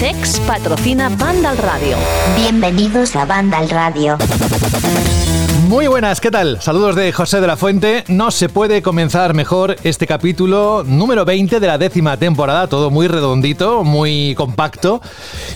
CEX patrocina Banda al Radio. Bienvenidos a Banda al Radio. Muy buenas, ¿qué tal? Saludos de José de la Fuente. No se puede comenzar mejor este capítulo número 20 de la décima temporada, todo muy redondito, muy compacto,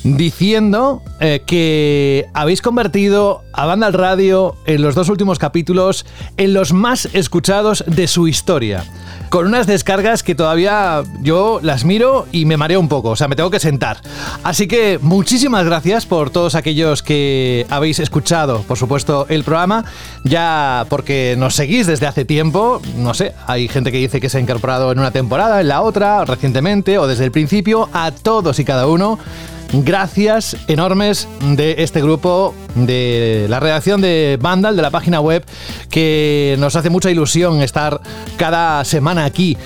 diciendo eh, que habéis convertido a Banda al Radio en los dos últimos capítulos en los más escuchados de su historia. Con unas descargas que todavía yo las miro y me mareo un poco, o sea, me tengo que sentar. Así que muchísimas gracias por todos aquellos que habéis escuchado, por supuesto, el programa ya porque nos seguís desde hace tiempo, no sé, hay gente que dice que se ha incorporado en una temporada, en la otra, recientemente o desde el principio, a todos y cada uno. Gracias enormes de este grupo, de la redacción de Vandal, de la página web, que nos hace mucha ilusión estar cada semana aquí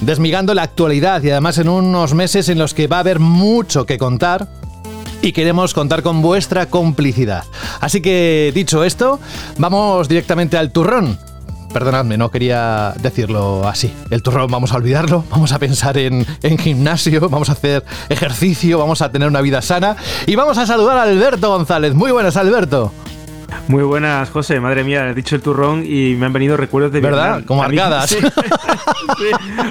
desmigando la actualidad y además en unos meses en los que va a haber mucho que contar y queremos contar con vuestra complicidad. Así que, dicho esto, vamos directamente al turrón. Perdonadme, no quería decirlo así. El turrón vamos a olvidarlo, vamos a pensar en, en, gimnasio, vamos a hacer ejercicio, vamos a tener una vida sana y vamos a saludar a Alberto González. Muy buenas, Alberto. Muy buenas, José. Madre mía, he dicho el turrón y me han venido recuerdos de ¿Verdad? Vietnam. Como arcadas. Sí. Sí.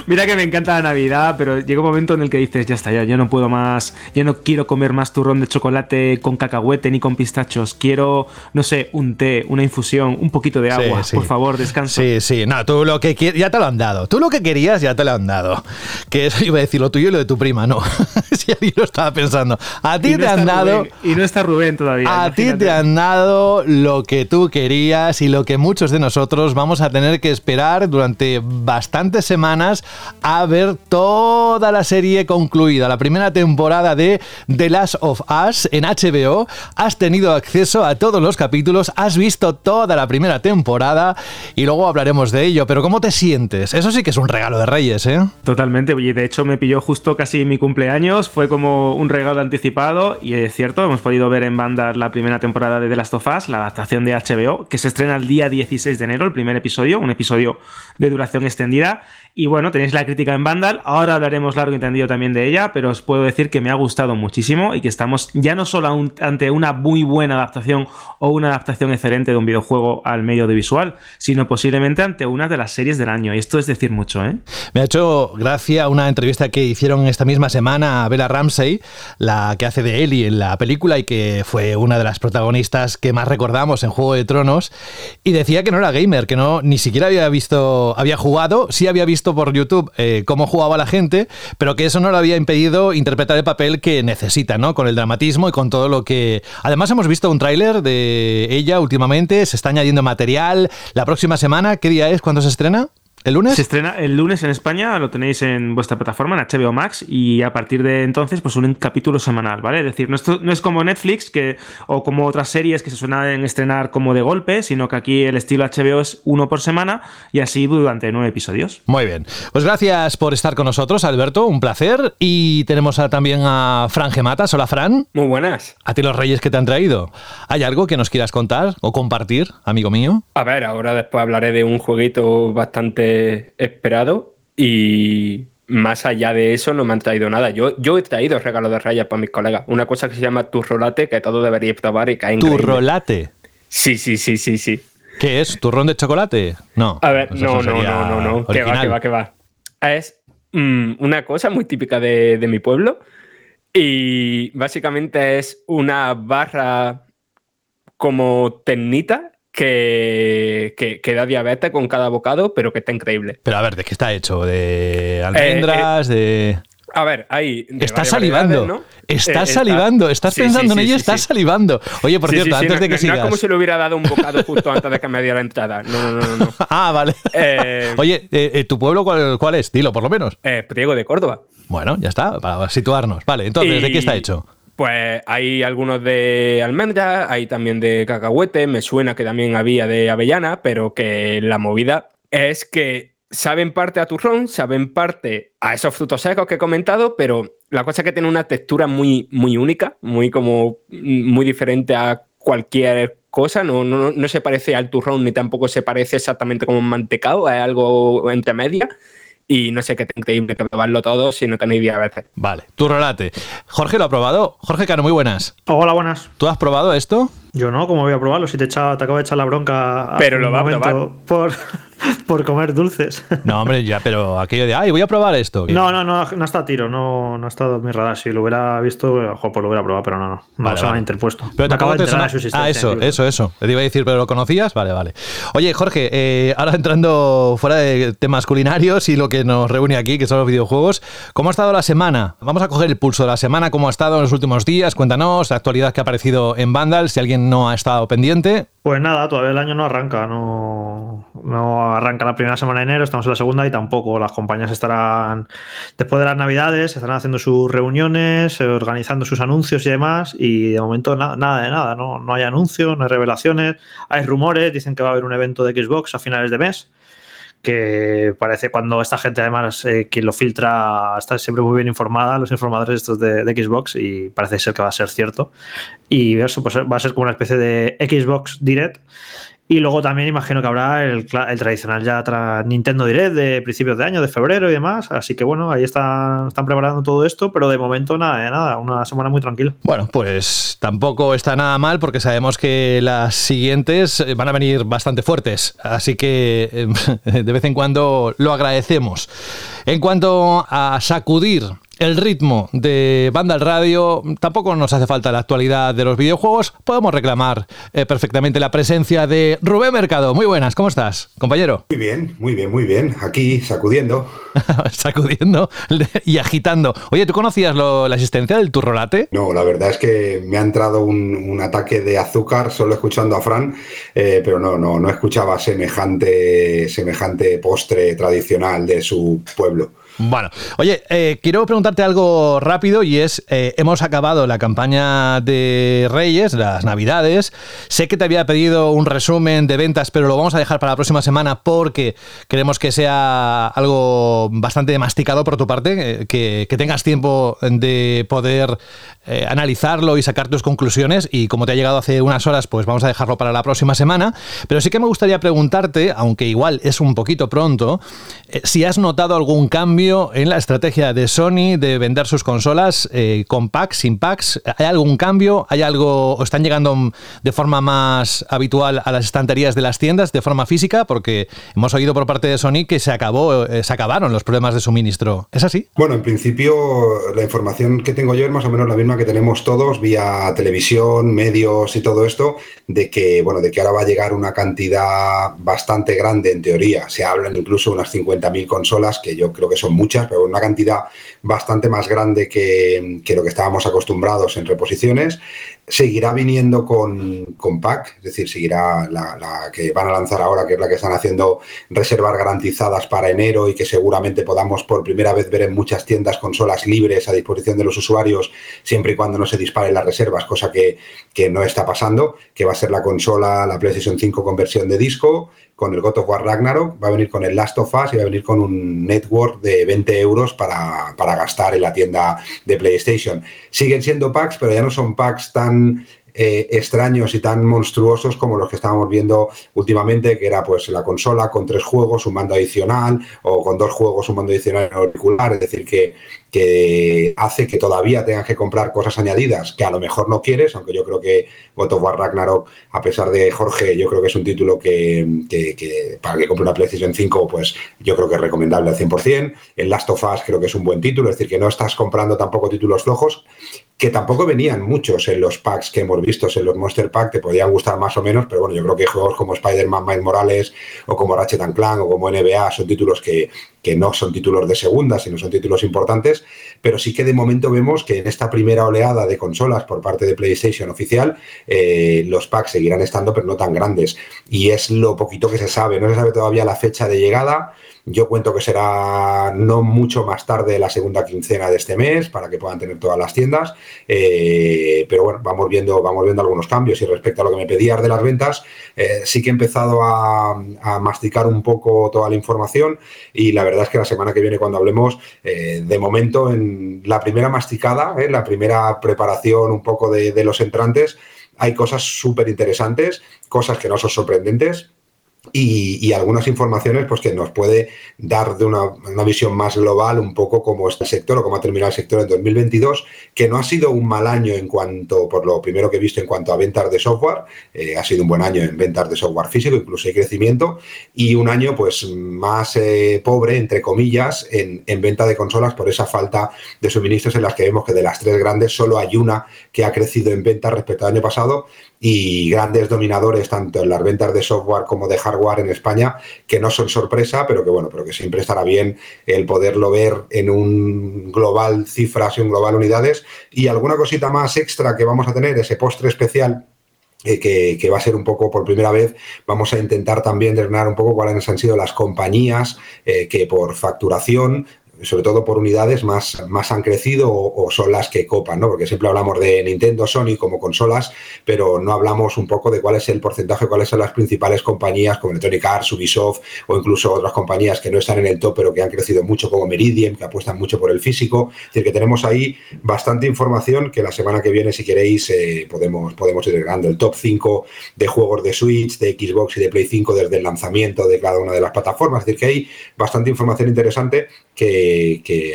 Mira que me encanta la Navidad, pero llega un momento en el que dices, ya está, ya, yo no puedo más, yo no quiero comer más turrón de chocolate con cacahuete ni con pistachos. Quiero, no sé, un té, una infusión, un poquito de agua. Sí. Por favor, descansa. Sí, sí. No, tú lo que quieres, ya te lo han dado. Tú lo que querías, ya te lo han dado. Que eso iba a decir lo tuyo y lo de tu prima, no. si alguien lo estaba pensando. A ti no te han dado. Rubén, y no está Rubén todavía. A ti te han dado lo que tú querías y lo que muchos de nosotros vamos a tener que esperar durante bastantes semanas a ver toda la serie concluida. La primera temporada de The Last of Us en HBO. Has tenido acceso a todos los capítulos, has visto toda la primera temporada y luego hablaremos de ello. Pero ¿cómo te sientes? Eso sí que es un regalo de Reyes, ¿eh? Totalmente, y de hecho me pilló justo casi mi cumpleaños, fue como un regalo anticipado y es cierto, hemos podido ver en banda la primera temporada de The Last of Us, adaptación de HBO, que se estrena el día 16 de enero, el primer episodio, un episodio de duración extendida. Y bueno, tenéis la crítica en Vandal, ahora hablaremos largo y entendido también de ella, pero os puedo decir que me ha gustado muchísimo y que estamos ya no solo ante una muy buena adaptación o una adaptación excelente de un videojuego al medio audiovisual, sino posiblemente ante una de las series del año. Y esto es decir mucho, ¿eh? Me ha hecho gracia una entrevista que hicieron esta misma semana a Bella Ramsey, la que hace de Ellie en la película y que fue una de las protagonistas que más recordamos en Juego de Tronos, y decía que no era gamer, que no ni siquiera había visto, había jugado, sí había visto por YouTube eh, cómo jugaba la gente, pero que eso no le había impedido interpretar el papel que necesita, ¿no? Con el dramatismo y con todo lo que... Además hemos visto un tráiler de ella últimamente, se está añadiendo material. La próxima semana, ¿qué día es? ¿Cuándo se estrena? ¿El lunes? Se estrena el lunes en España, lo tenéis en vuestra plataforma, en HBO Max, y a partir de entonces, pues un capítulo semanal, ¿vale? Es decir, no es, no es como Netflix que, o como otras series que se suelen estrenar como de golpe, sino que aquí el estilo HBO es uno por semana y así durante nueve episodios. Muy bien. Pues gracias por estar con nosotros, Alberto. Un placer. Y tenemos a- también a Fran Gematas. Hola, Fran. Muy buenas. A ti los reyes que te han traído. ¿Hay algo que nos quieras contar o compartir, amigo mío? A ver, ahora después hablaré de un jueguito bastante esperado y más allá de eso no me han traído nada. Yo, yo he traído regalos de rayas para mis colegas. Una cosa que se llama turrolate que todos deberíais probar y cae increíble. Turrolate. Sí, sí, sí, sí, sí. ¿Qué es? ¿Turrón de chocolate? No. A ver, no, no, no, no, no. Que va, que va, que va. Es mm, una cosa muy típica de, de mi pueblo y básicamente es una barra como ternita que, que, que da diabetes con cada bocado, pero que está increíble. Pero a ver, ¿de qué está hecho? ¿De almendras? ¿De...? A ver, de Estás salivando. ¿no? Estás Eh, está- salivando. Estás Sí, pensando sí, en ello, sí, estás salivando. Oye, por cierto, antes no- de que no, sigas. No es como si le hubiera dado un bocado justo antes de que me diera la entrada. No, no, no, no. Ah, vale. Eh, Oye, eh, eh, ¿tu pueblo cuál, cuál es? Dilo, por lo menos. eh, Priego de Córdoba. Bueno, ya está, para situarnos. Vale, entonces, ¿de qué está hecho? Pues hay algunos de almendra, hay también de cacahuete, me suena que también había de avellana, pero que la movida es que saben parte a turrón, saben parte a esos frutos secos que he comentado, pero la cosa es que tiene una textura muy, muy única, muy como muy diferente a cualquier cosa, no, no, no se parece al turrón ni tampoco se parece exactamente como un mantecado, es algo entre media. Y no sé qué increíble que probarlo todo si no tenéis idea a veces. Vale, tu rolate. Jorge lo ha probado. Jorge Cano, muy buenas. Hola, buenas. ¿Tú has probado esto? Yo no, ¿cómo voy a probarlo? Si te, echa, te acabo de echar la bronca. Pero lo va a probar. Por, por comer dulces. No, hombre, ya, pero aquello de, ay, voy a probar esto. No, no, no, no está a tiro, no, no ha estado en mi radar. Si lo hubiera visto, ojo, pues lo hubiera probado, pero no, no, no se vale. interpuesto. Pero te acabo de suena... su Ah, eso, eso, eso. Te iba a decir, pero ¿lo conocías? Vale, vale. Oye, Jorge, eh, ahora entrando fuera de temas culinarios y lo que nos reúne aquí, que son los videojuegos, ¿cómo ha estado la semana? Vamos a coger el pulso de la semana, ¿cómo ha estado en los últimos días? Cuéntanos la actualidad que ha aparecido en Vandal, si alguien no ha estado pendiente. Pues nada, todavía el año no arranca, no, no arranca la primera semana de enero, estamos en la segunda y tampoco. Las compañías estarán, después de las navidades, estarán haciendo sus reuniones, organizando sus anuncios y demás, y de momento nada de nada, ¿no? no hay anuncios, no hay revelaciones, hay rumores, dicen que va a haber un evento de Xbox a finales de mes, que parece cuando esta gente además eh, quien lo filtra está siempre muy bien informada, los informadores estos de, de, Xbox y parece ser que va a ser cierto. Y eso pues, va a ser como una especie de Xbox Direct y luego también imagino que habrá el, el tradicional ya tras Nintendo Direct de principios de año, de febrero y demás. Así que bueno, ahí están, están preparando todo esto, pero de momento nada, de nada, una semana muy tranquila. Bueno, pues tampoco está nada mal porque sabemos que las siguientes van a venir bastante fuertes. Así que de vez en cuando lo agradecemos. En cuanto a sacudir el ritmo de Banda al Radio, tampoco nos hace falta la actualidad de los videojuegos, podemos reclamar eh, perfectamente la presencia de Rubén Mercado. Muy buenas, ¿cómo estás, compañero? Muy bien, muy bien, muy bien. Aquí sacudiendo. sacudiendo y agitando. Oye, ¿tú conocías la existencia del turrolate? No, la verdad es que me ha entrado un, ataque de azúcar solo escuchando a Fran, eh, pero no, no, no escuchaba semejante, semejante postre tradicional de su pueblo. Bueno, oye, eh, quiero preguntarte algo rápido y es, eh, hemos acabado la campaña de Reyes, las Navidades. Sé que te había pedido un resumen de ventas, pero lo vamos a dejar para la próxima semana porque queremos que sea algo bastante masticado por tu parte, eh, que, que, tengas tiempo de poder analizarlo y sacar tus conclusiones. Y como te ha llegado hace unas horas, pues vamos a dejarlo para la próxima semana. Pero sí que me gustaría preguntarte, aunque igual es un poquito pronto, si has notado algún cambio en la estrategia de Sony de vender sus consolas eh, con packs, sin packs? ¿Hay algún cambio? ¿Hay algo o están llegando de forma más habitual a las estanterías de las tiendas de forma física? Porque hemos oído por parte de Sony que se acabó, eh, se acabaron los problemas de suministro. ¿Es así? Bueno, en principio la información que tengo yo es más o menos la misma que tenemos todos vía televisión, medios y todo esto, de que bueno, de que ahora va a llegar una cantidad bastante grande en teoría. Se hablan incluso unas 50.000 consolas que yo creo que son muchas, pero una cantidad bastante más grande que, lo que estábamos acostumbrados en reposiciones. Seguirá viniendo con, con pack, es decir, seguirá la, que van a lanzar ahora, que es la que están haciendo reservas garantizadas para enero y que seguramente podamos por primera vez ver en muchas tiendas consolas libres a disposición de los usuarios, siempre y cuando no se disparen las reservas, cosa que, que no está pasando, que va a ser la consola, la PlayStation 5 con versión de disco, con el God of War Ragnarok, va a venir con el Last of Us y va a venir con un network de 20 euros para, para gastar en la tienda de PlayStation. Siguen siendo packs, pero ya no son packs tan eh, extraños y tan monstruosos como los que estábamos viendo últimamente, que era pues la consola con tres juegos, un mando adicional, o con dos juegos, un mando adicional auricular, es decir, que, que hace que todavía tengas que comprar cosas añadidas que a lo mejor no quieres, aunque yo creo que God of War Ragnarok, a pesar de Jorge, yo creo que es un título que, que, para que compre una PlayStation 5, pues yo creo que es recomendable al 100%. El Last of Us creo que es un buen título, es decir, que no estás comprando tampoco títulos flojos, que tampoco venían muchos en los packs que hemos visto, en los Monster Pack, te podían gustar más o menos, pero bueno, yo creo que juegos como Spider-Man Miles Morales o como Ratchet Clank o como NBA son títulos que, que no son títulos de segunda, sino son títulos importantes, pero sí que de momento vemos que en esta primera oleada de consolas por parte de PlayStation oficial, eh, los packs seguirán estando, pero no tan grandes. Y es lo poquito que se sabe, no se sabe todavía la fecha de llegada. Yo cuento que será no mucho más tarde la segunda quincena de este mes para que puedan tener todas las tiendas. Eh, pero bueno, vamos viendo, vamos viendo algunos cambios. Y respecto a lo que me pedías de las ventas, sí que he empezado a, a, masticar un poco toda la información y la verdad es que la semana que viene cuando hablemos, de momento en la primera masticada, la primera preparación un poco de, de los entrantes, hay cosas súper interesantes, cosas que no son sorprendentes, y, algunas informaciones pues, que nos puede dar de una, visión más global un poco cómo está el sector o cómo ha terminado el sector en 2022, que no ha sido un mal año en cuanto, por lo primero que he visto en cuanto a ventas de software, eh, ha sido un buen año en ventas de software físico, incluso hay crecimiento, y un año pues más eh, pobre, entre comillas, en, en venta de consolas por esa falta de suministros en las que vemos que de las tres grandes solo hay una que ha crecido en ventas respecto al año pasado y grandes dominadores tanto en las ventas de software como de hardware en España que no son sorpresa, pero que bueno, pero que siempre estará bien el poderlo ver en un global cifras y un global unidades. Y alguna cosita más extra que vamos a tener ese postre especial eh, que, va a ser un poco por primera vez, vamos a intentar también desgranar un poco cuáles han sido las compañías eh, que por facturación sobre todo por unidades, más, más han crecido o, son las que copan, ¿no? Porque siempre hablamos de Nintendo, Sony como consolas, pero no hablamos un poco de cuál es el porcentaje, cuáles son las principales compañías como Electronic Arts, Ubisoft o incluso otras compañías que no están en el top, pero que han crecido mucho como Meridian, que apuestan mucho por el físico. Es decir, que tenemos ahí bastante información que la semana que viene, si queréis, eh, podemos, podemos ir grabando el top 5 de juegos de Switch, de Xbox y de Play 5 desde el lanzamiento de cada una de las plataformas. Es decir, que hay bastante información interesante que,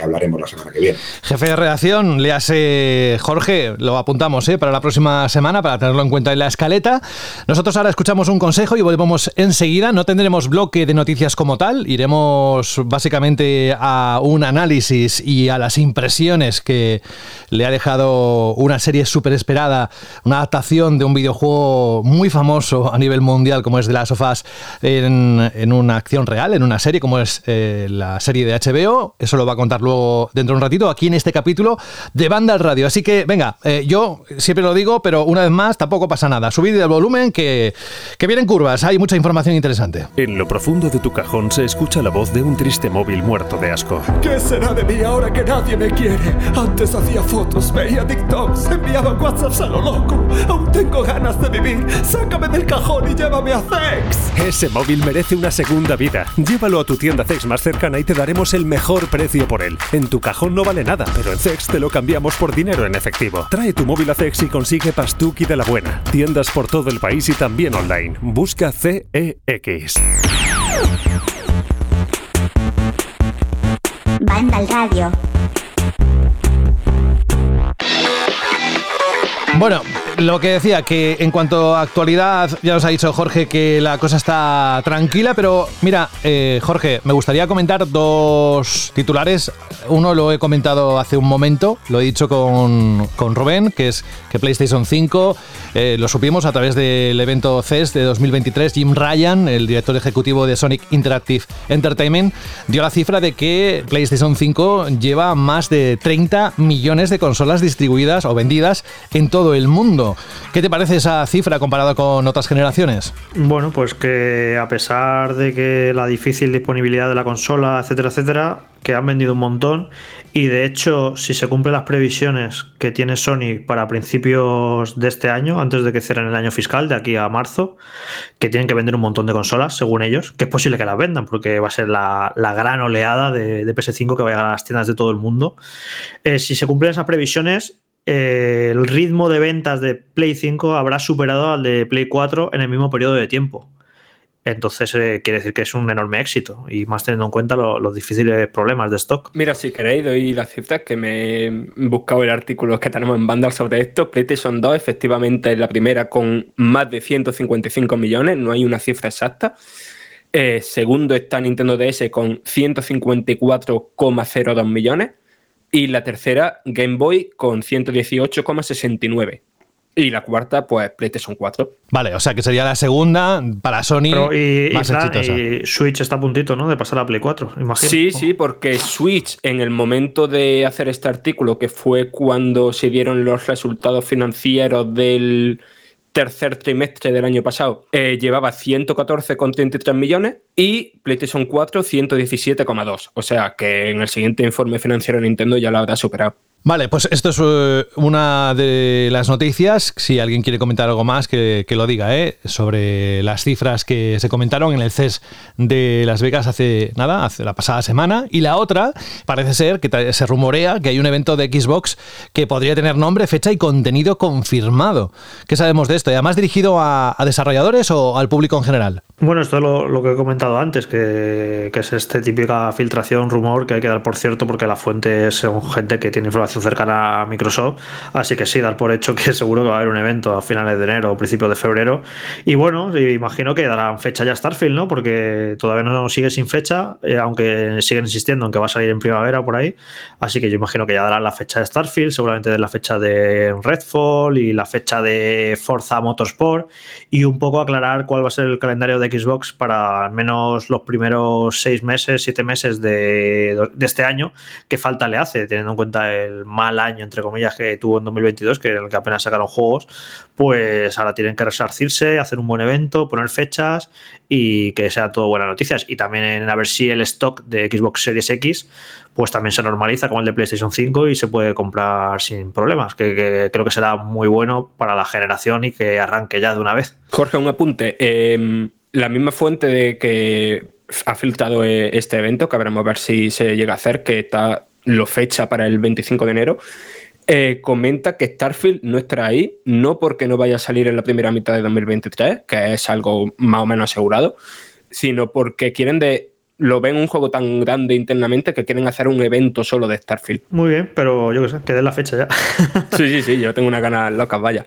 hablaremos la semana que viene. Jefe de redacción, le hace Jorge, lo apuntamos ¿eh? para la próxima semana, para tenerlo en cuenta en la escaleta. Nosotros ahora escuchamos un consejo y volvemos enseguida. No tendremos bloque de noticias como tal, iremos básicamente a un análisis y a las impresiones que le ha dejado una serie súper esperada, una adaptación de un videojuego muy famoso a nivel mundial como es de las sofás en, en una acción real, en una serie como es eh, la serie de HBO eso lo va a contar luego dentro de un ratito, aquí en este capítulo de Banda al Radio. Así que, venga, eh, yo siempre lo digo, pero una vez más, tampoco pasa nada. Subid el volumen que, que vienen curvas, hay mucha información interesante. En lo profundo de tu cajón se escucha la voz de un triste móvil muerto de asco. ¿Qué será de mí ahora que nadie me quiere? Antes hacía fotos, veía TikToks, enviaba WhatsApps a lo loco. Aún tengo ganas de vivir. Sácame del cajón y llévame a Zex. Ese móvil merece una segunda vida. Llévalo a tu tienda Zex más cercana y te daremos el mejor mejor precio por él. En tu cajón no vale nada, pero en Cex te lo cambiamos por dinero en efectivo. Trae tu móvil a Cex y consigue Pastuki de la buena. Tiendas por todo el país y también online. Busca CEX. Banda al radio. Bueno, lo que decía, que en cuanto a actualidad, ya nos ha dicho Jorge que la cosa está tranquila, pero mira, eh, Jorge, me gustaría comentar dos titulares. Uno lo he comentado hace un momento, lo he dicho con, con Rubén, que es que PlayStation 5, eh, lo supimos a través del evento CES de 2023, Jim Ryan, el director ejecutivo de Sonic Interactive Entertainment, dio la cifra de que PlayStation 5 lleva más de 30 millones de consolas distribuidas o vendidas en todo el mundo. ¿Qué te parece esa cifra comparada con otras generaciones? Bueno, pues que a pesar de que la difícil disponibilidad de la consola, etcétera, etcétera, que han vendido un montón y de hecho si se cumplen las previsiones que tiene Sony para principios de este año, antes de que cierren el año fiscal, de aquí a marzo, que tienen que vender un montón de consolas, según ellos, que es posible que las vendan porque va a ser la, gran oleada de, PS5 que va a las tiendas de todo el mundo. Eh, si se cumplen esas previsiones, eh, el ritmo de ventas de Play 5 habrá superado al de Play 4 en el mismo periodo de tiempo. Entonces eh, quiere decir que es un enorme éxito y más teniendo en cuenta los difíciles problemas de stock. Mira, si queréis doy las cifras que me he buscado el artículo que tenemos en Vandal sobre esto. PlayStation 2 efectivamente es la primera con más de 155 millones, no hay una cifra exacta. Eh, segundo está Nintendo DS con 154,02 millones. Y la tercera, Game Boy, con 118,69. Y la cuarta, pues PlayStation 4. Vale, o sea que sería la segunda para Sony y, más exitosa. Y Switch está a puntito, ¿no? De pasar a Play 4, imagino. Sí, sí, porque Switch, en el momento de hacer este artículo, que fue cuando se dieron los resultados financieros del tercer trimestre del año pasado eh, llevaba 114,33 millones y PlayStation 4 117,2. O sea que en el siguiente informe financiero Nintendo ya lo habrá superado. Vale, pues esto es eh, una de las noticias. Si alguien quiere comentar algo más, que, lo diga, ¿eh? Sobre las cifras que se comentaron en el CES de Las Vegas hace nada, hace la pasada semana. Y la otra, parece ser que se rumorea que hay un evento de Xbox que podría tener nombre, fecha y contenido confirmado. ¿Qué sabemos de esto? ¿Y además dirigido a, desarrolladores o al público en general? Bueno, esto es lo, que he comentado antes, que, que es este típica filtración, rumor que hay que dar por cierto, porque la fuente es gente que tiene información cercana a Microsoft. Así que sí, dar por hecho que seguro que va a haber un evento a finales de enero o principios de febrero. Y bueno, imagino que darán fecha ya Starfield, ¿no? Porque todavía no sigue sin fecha, eh, aunque siguen insistiendo en que va a salir en primavera por ahí. Así que yo imagino que ya darán la fecha de Starfield, seguramente de la fecha de Redfall y la fecha de Forza Motorsport. Y un poco aclarar cuál va a ser el calendario de Xbox para al menos los primeros seis meses, siete meses de, de este año, qué falta le hace, teniendo en cuenta el mal año, entre comillas, que tuvo en 2022, que en el que apenas sacaron juegos, pues ahora tienen que resarcirse, hacer un buen evento, poner fechas y que sea todo buenas noticias. Y también a ver si el stock de Xbox Series X pues también se normaliza como el de PlayStation 5 y se puede comprar sin problemas, que, creo que será muy bueno para la generación y que arranque ya de una vez. Jorge, un apunte. Em, la misma fuente de que ha filtrado eh, este evento, que veremos a ver si se llega a hacer, que está lo fecha para el 25 de enero, eh, comenta que Starfield no estará ahí, no porque no vaya a salir en la primera mitad de 2023, que es algo más o menos asegurado, sino porque quieren de lo ven un juego tan grande internamente que quieren hacer un evento solo de Starfield. Muy bien, pero yo qué sé, que den la fecha ya. sí, sí, sí, yo tengo una ganas locas, vaya.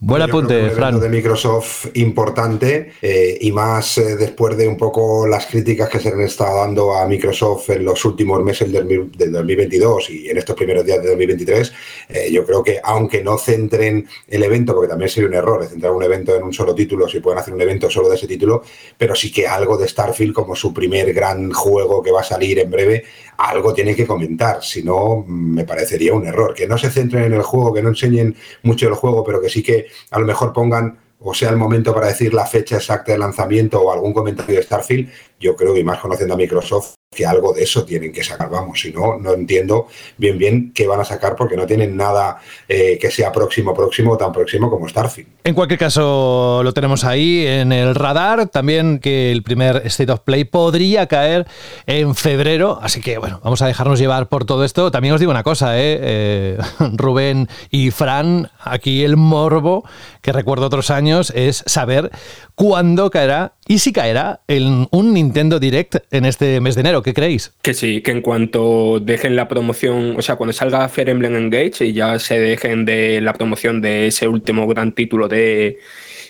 Buen apunte, Fran. de Microsoft importante eh, y más eh, después de un poco las críticas que se han estado dando a Microsoft en los últimos meses del, 2022 y en estos primeros días de 2023, eh, yo creo que aunque no centren el evento, porque también sería un error de centrar un evento en un solo título, si pueden hacer un evento solo de ese título, pero sí que algo de Starfield como su primer gran juego que va a salir en breve, algo tiene que comentar, si no me parecería un error. Que no se centren en el juego, que no enseñen mucho el juego, pero que sí que a lo mejor pongan o sea el momento para decir la fecha exacta de lanzamiento o algún comentario de Starfield, yo creo que más conociendo a Microsoft que algo de eso tienen que sacar, vamos, si no, no entiendo bien bien qué van a sacar porque no tienen nada eh, que sea próximo, próximo o tan próximo como Starfield. En cualquier caso, lo tenemos ahí en el radar, también que el primer State of Play podría caer en febrero, así que bueno, vamos a dejarnos llevar por todo esto. También os digo una cosa, ¿eh? eh Rubén y Fran, aquí el morbo que recuerdo otros años es saber cuándo caerá y si caerá en un Nintendo Direct en este mes de enero. ¿Qué creéis? Que sí, que en cuanto dejen la promoción, o sea, cuando salga Fire Emblem Engage y ya se dejen de la promoción de ese último gran título de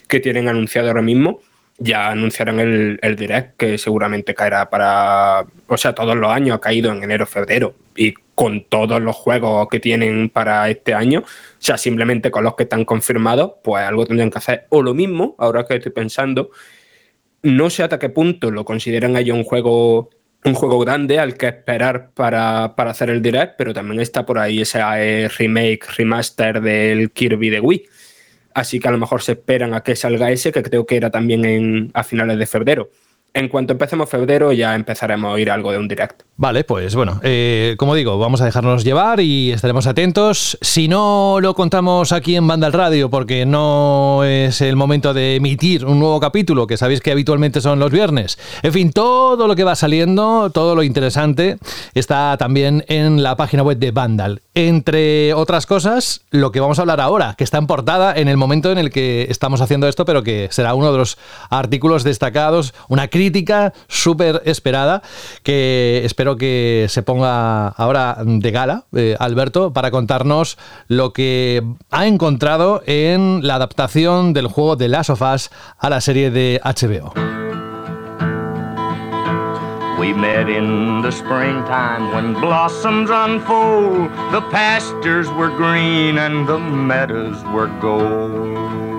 que tienen anunciado ahora mismo, ya anunciarán el, el, Direct, que seguramente caerá para. O sea, todos los años ha caído en enero, febrero. Y con todos los juegos que tienen para este año, o sea, simplemente con los que están confirmados, pues algo tendrían que hacer. O lo mismo, ahora que estoy pensando, no sé hasta qué punto lo consideran ellos un juego, un juego grande al que esperar para, hacer el direct, pero también está por ahí ese eh, remake, remaster del Kirby de Wii. Así que a lo mejor se esperan a que salga ese, que creo que era también a finales de febrero. En cuanto empecemos febrero ya empezaremos a oír algo de un direct. Vale, pues bueno, eh, como digo, vamos a dejarnos llevar y estaremos atentos. Si no lo contamos aquí en Banda Radio, porque no es el momento de emitir un nuevo capítulo, que sabéis que habitualmente son los viernes. En fin, todo lo que va saliendo, todo lo interesante, está también en la página web de Vandal. Entre otras cosas, lo que vamos a hablar ahora, que está en portada en el momento en el que estamos haciendo esto, pero que será uno de los artículos destacados, una crítica súper esperada, que espero que se ponga ahora de gala, eh, Alberto, para contarnos lo que ha encontrado en la adaptación del juego de Last of Us a la serie de HBO. We met in the springtime when blossoms unfold. The pastures were green and the meadows were gold.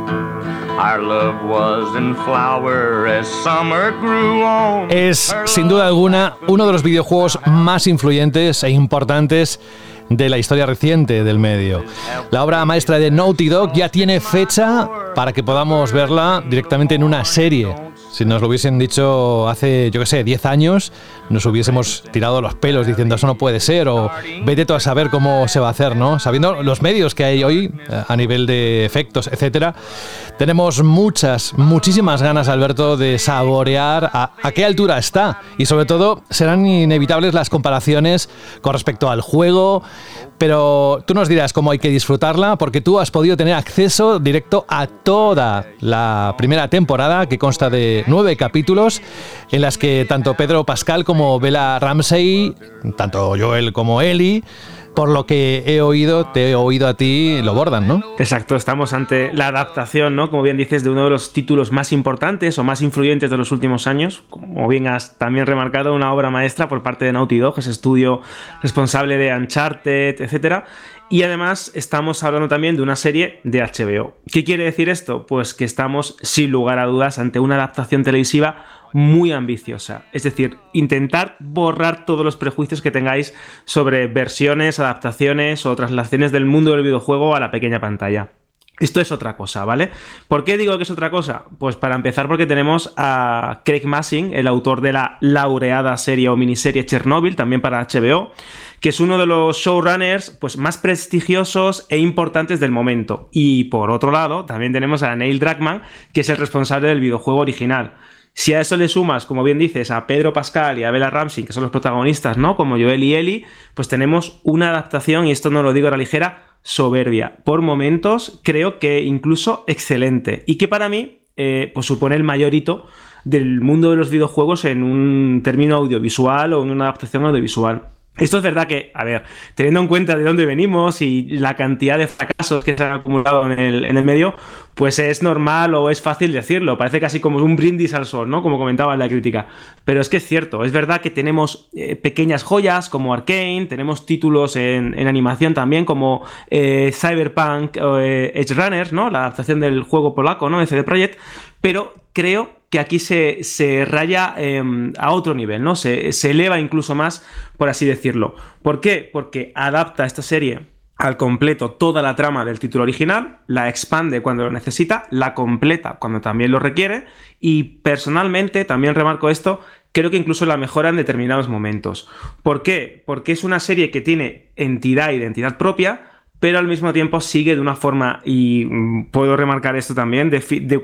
Es, sin duda alguna, uno de los videojuegos más influyentes e importantes de la historia reciente del medio. La obra maestra de Naughty Dog ya tiene fecha para que podamos verla directamente en una serie Si nos lo hubiesen dicho hace, yo qué sé, 10 años, nos hubiésemos tirado los pelos diciendo eso no puede ser o vete tú a saber cómo se va a hacer, ¿no? Sabiendo los medios que hay hoy eh, a nivel de efectos, etcétera, tenemos muchas, muchísimas ganas, Alberto, de saborear a, a qué altura está y sobre todo serán inevitables las comparaciones con respecto al juego, pero tú nos dirás cómo hay que disfrutarla porque tú has podido tener acceso directo a toda la primera temporada que consta de nueve capítulos en las que tanto Pedro Pascal como Bella Ramsey, tanto Joel como Ellie, por lo que he oído, te he oído a ti, lo bordan, ¿no? Exacto, estamos ante la adaptación, ¿no? Como bien dices, de uno de los títulos más importantes o más influyentes de los últimos años. Como bien has también remarcado, una obra maestra por parte de Naughty Dog, ese estudio responsable de Uncharted, etcétera. Y además estamos hablando también de una serie de HBO. ¿Qué quiere decir esto? Pues que estamos, sin lugar a dudas, ante una adaptación televisiva muy ambiciosa. Es decir, intentar borrar todos los prejuicios que tengáis sobre versiones, adaptaciones o traslaciones del mundo del videojuego a la pequeña pantalla. Esto es otra cosa, ¿vale? ¿Por qué digo que es otra cosa? Pues para empezar porque tenemos a Craig Massing, el autor de la laureada serie o miniserie Chernobyl, también para HBO, que es uno de los showrunners pues, más prestigiosos e importantes del momento. Y por otro lado, también tenemos a Neil Druckmann, que es el responsable del videojuego original. Si a eso le sumas, como bien dices, a Pedro Pascal y a Bella Ramsey, que son los protagonistas, ¿no? Como Joel y Ellie, pues tenemos una adaptación, y esto no lo digo a la ligera, soberbia. Por momentos, creo que incluso excelente. Y que para mí, eh, pues supone el mayor hito del mundo de los videojuegos en un término audiovisual o en una adaptación audiovisual. Esto es verdad que, a ver, teniendo en cuenta de dónde venimos y la cantidad de fracasos que se han acumulado en el, en el medio, pues es normal o es fácil decirlo. Parece casi como un brindis al sol, ¿no? Como comentaba en la crítica. Pero es que es cierto, es verdad que tenemos eh, pequeñas joyas como Arkane, tenemos títulos en, en animación también como eh, Cyberpunk eh, Edge Runners, ¿no? La adaptación del juego polaco, ¿no? De CD Projekt. Pero creo que aquí se, raya eh, a otro nivel, ¿no? Se, se eleva incluso más, por así decirlo. ¿Por qué? Porque adapta esta serie al completo toda la trama del título original, la expande cuando lo necesita, la completa cuando también lo requiere y personalmente, también remarco esto, creo que incluso la mejora en determinados momentos. ¿Por qué? Porque es una serie que tiene entidad, identidad propia, pero al mismo tiempo sigue de una forma, y mm, puedo remarcar esto también,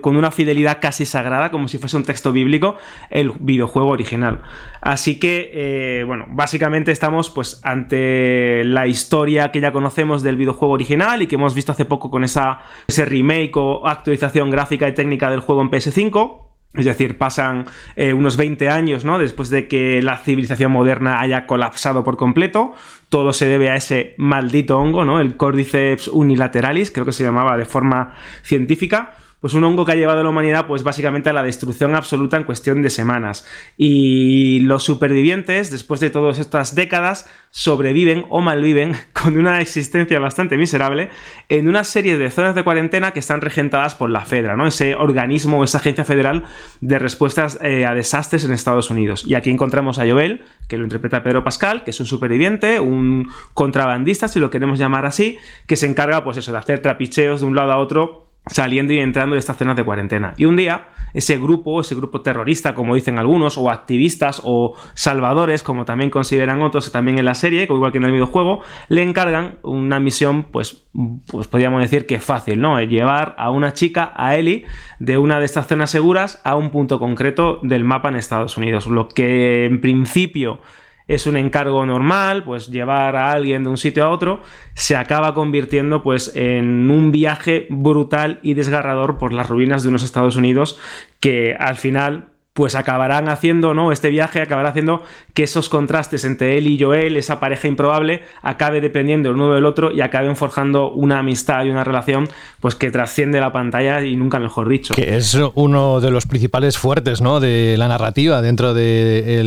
con una fidelidad casi sagrada, como si fuese un texto bíblico, el videojuego original. Así que, eh, bueno, básicamente estamos pues ante la historia que ya conocemos del videojuego original y que hemos visto hace poco con esa, ese remake o actualización gráfica y técnica del juego en PS5. Es decir, pasan eh, unos 20 años ¿no? después de que la civilización moderna haya colapsado por completo. Todo se debe a ese maldito hongo, ¿no? el Cordyceps unilateralis, creo que se llamaba de forma científica pues un hongo que ha llevado a la humanidad pues básicamente a la destrucción absoluta en cuestión de semanas. Y los supervivientes, después de todas estas décadas, sobreviven o malviven con una existencia bastante miserable en una serie de zonas de cuarentena que están regentadas por la FEDRA, ¿no? ese organismo, esa agencia federal de respuestas eh, a desastres en Estados Unidos. Y aquí encontramos a Joel, que lo interpreta Pedro Pascal, que es un superviviente, un contrabandista, si lo queremos llamar así, que se encarga, pues eso, de hacer trapicheos de un lado a otro saliendo y entrando de estas zonas de cuarentena. Y un día, ese grupo, ese grupo terrorista, como dicen algunos, o activistas o salvadores, como también consideran otros también en la serie, igual que en el videojuego, le encargan una misión, pues, pues podríamos decir que fácil, ¿no? Llevar a una chica, a Ellie, de una de estas zonas seguras a un punto concreto del mapa en Estados Unidos. Lo que en principio es un encargo normal, pues llevar a alguien de un sitio a otro, se acaba convirtiendo pues en un viaje brutal y desgarrador por las ruinas de unos Estados Unidos que al final pues acabarán haciendo, ¿no? Este viaje acabará haciendo que esos contrastes entre él y Joel, esa pareja improbable, acabe dependiendo el uno del otro y acaben forjando una amistad y una relación, pues que trasciende la pantalla y nunca mejor dicho. Que es uno de los principales fuertes, ¿no? De la narrativa dentro de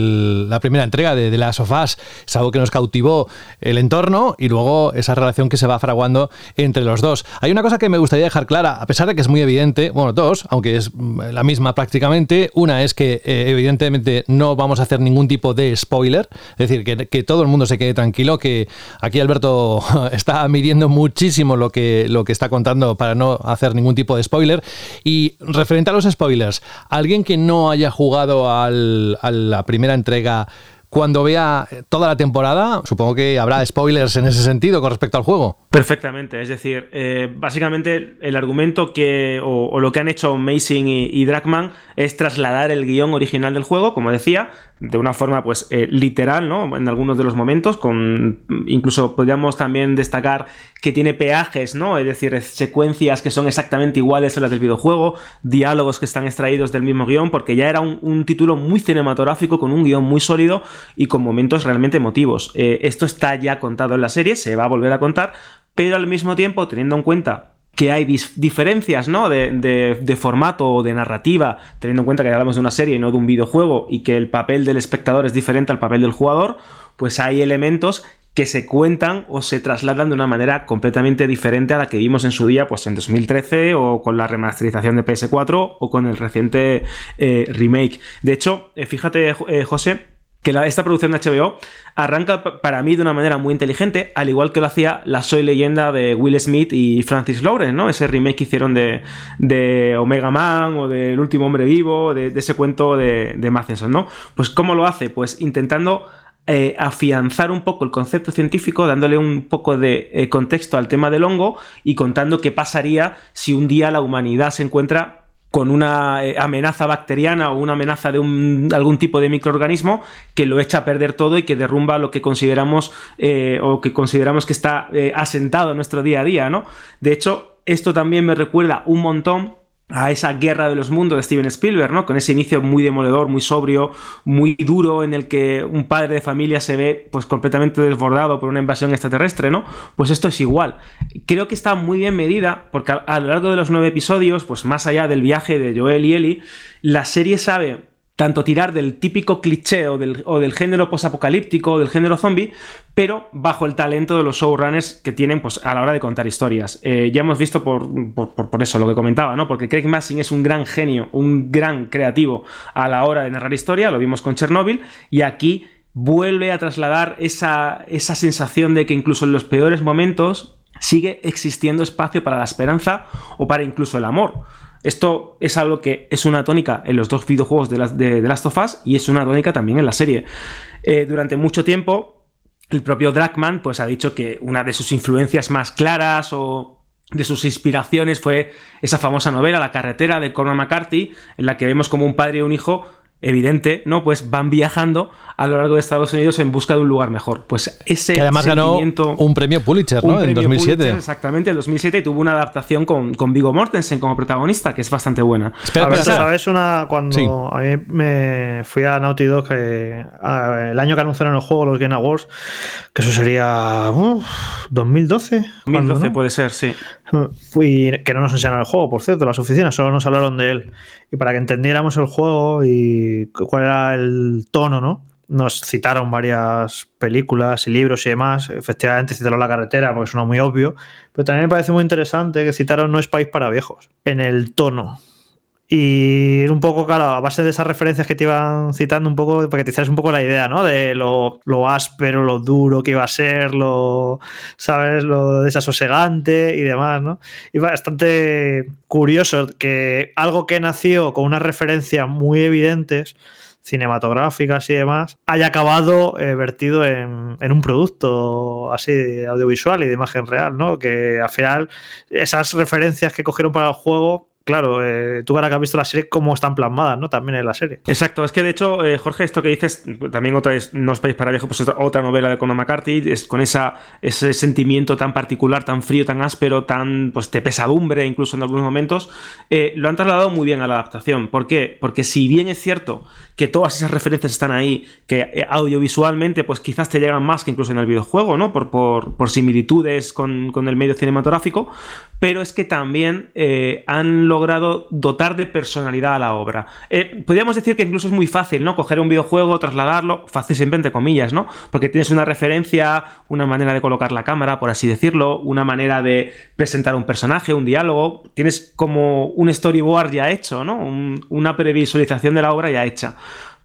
la primera entrega de, de Last of Us. Es algo que nos cautivó el entorno y luego esa relación que se va fraguando entre los dos. Hay una cosa que me gustaría dejar clara, a pesar de que es muy evidente, bueno, dos, aunque es la misma prácticamente. Una es que eh, evidentemente no vamos a hacer ningún tipo de spoiler, es decir, que, que, todo el mundo se quede tranquilo, que aquí Alberto está midiendo muchísimo lo que, lo que está contando para no hacer ningún tipo de spoiler. Y referente a los spoilers, alguien que no haya jugado al, a la primera entrega cuando vea toda la temporada, supongo que habrá spoilers en ese sentido con respecto al juego. Perfectamente, es decir, eh, básicamente el argumento que, o, lo que han hecho Amazing y, y Dragman es trasladar el guion original del juego, como decía, de una forma pues eh, literal, ¿no? En algunos de los momentos, con incluso podríamos también destacar que tiene peajes, ¿no? Es decir, secuencias que son exactamente iguales a las del videojuego, diálogos que están extraídos del mismo guion, porque ya era un, título muy cinematográfico, con un guion muy sólido y con momentos realmente emotivos. Eh, esto está ya contado en la serie, se va a volver a contar, pero al mismo tiempo, teniendo en cuenta que hay diferencias ¿no? de, formato o de narrativa, teniendo en cuenta que hablamos de una serie y no de un videojuego y que el papel del espectador es diferente al papel del jugador, pues hay elementos que se cuentan o se trasladan de una manera completamente diferente a la que vimos en su día, pues en 2013 o con la remasterización de PS4 o con el reciente eh, remake. De hecho, eh, fíjate, eh, José, que esta producción de HBO arranca para mí de una manera muy inteligente, al igual que lo hacía la Soy Leyenda de Will Smith y Francis Lawrence, ¿no? Ese remake que hicieron de, de Omega Man o del último hombre vivo, de, ese cuento de, de Matheson, ¿no? Pues ¿cómo lo hace? Pues intentando eh, afianzar un poco el concepto científico, dándole un poco de eh, contexto al tema del hongo y contando qué pasaría si un día la humanidad se encuentra con una eh, amenaza bacteriana o una amenaza de un, algún tipo de microorganismo que lo echa a perder todo y que derrumba lo que consideramos eh, o que consideramos que está eh, asentado en nuestro día a día, ¿no? De hecho, esto también me recuerda un montón a esa guerra de los mundos de Steven Spielberg, ¿no? Con ese inicio muy demoledor, muy sobrio, muy duro, en el que un padre de familia se ve pues completamente desbordado por una invasión extraterrestre, ¿no? Pues esto es igual. Creo que está muy bien medida, porque a, lo largo de los nueve episodios, pues más allá del viaje de Joel y Ellie, la serie sabe tanto tirar del típico cliché o del, o del género posapocalíptico o del género zombie, pero bajo el talento de los showrunners que tienen pues, a la hora de contar historias. Eh, ya hemos visto por, por, eso lo que comentaba, ¿no? Porque Craig Massing es un gran genio, un gran creativo a la hora de narrar historia, lo vimos con Chernobyl, y aquí vuelve a trasladar esa, esa sensación de que incluso en los peores momentos sigue existiendo espacio para la esperanza o para incluso el amor. Esto es algo que es una tónica en los dos videojuegos de, de, Last of Us y es una tónica también en la serie. Eh, durante mucho tiempo, el propio Dragman pues, ha dicho que una de sus influencias más claras o de sus inspiraciones fue esa famosa novela La carretera de Cormac McCarthy, en la que vemos como un padre y un hijo evidente, ¿no? Pues van viajando a lo largo de Estados Unidos en busca de un lugar mejor. Pues ese que además ganó un premio Pulitzer, ¿no? En 2007. exactamente, en 2007 y tuvo una adaptación con, con Viggo Mortensen como protagonista, que es bastante buena. Espera, a ver, ¿sabes una cuando a mí me fui a Naughty Dog el año que anunciaron el juego los Game Awards, que eso sería 2012, 2012 puede ser, sí. Fui, que no nos enseñaron el juego, por cierto, las oficinas, solo nos hablaron de él. Y para que entendiéramos el juego y cuál era el tono, ¿no? Nos citaron varias películas y libros y demás. Efectivamente, citaron La carretera, porque es uno muy obvio. Pero también me parece muy interesante que citaron No es país para viejos, en el tono y un poco, claro, a base de esas referencias que te iban citando, un poco, para que te hicieras un poco la idea, ¿no? De lo, lo, áspero, lo duro que iba a ser, lo, ¿sabes? Lo desasosegante y demás, ¿no? Y bastante curioso que algo que nació con unas referencias muy evidentes, cinematográficas y demás, haya acabado eh, vertido en, en, un producto así audiovisual y de imagen real, ¿no? Que al final esas referencias que cogieron para el juego claro, eh, tú ahora que has visto la serie, cómo están plasmadas, ¿no? También en la serie. Exacto, es que de hecho, eh, Jorge, esto que dices, también otra es No país para viejo, pues otra, novela de Conor McCarthy, es con esa, ese sentimiento tan particular, tan frío, tan áspero, tan pues de pesadumbre, incluso en algunos momentos, eh, lo han trasladado muy bien a la adaptación. ¿Por qué? Porque si bien es cierto que todas esas referencias están ahí, que audiovisualmente, pues quizás te llegan más que incluso en el videojuego, ¿no? Por, por, similitudes con, con, el medio cinematográfico, pero es que también han logrado dotar de personalidad a la obra. Eh, podríamos decir que incluso es muy fácil, ¿no? Coger un videojuego, trasladarlo, fácil siempre entre comillas, ¿no? Porque tienes una referencia, una manera de colocar la cámara, por así decirlo, una manera de presentar un personaje, un diálogo, tienes como un storyboard ya hecho, ¿no? una previsualización de la obra ya hecha.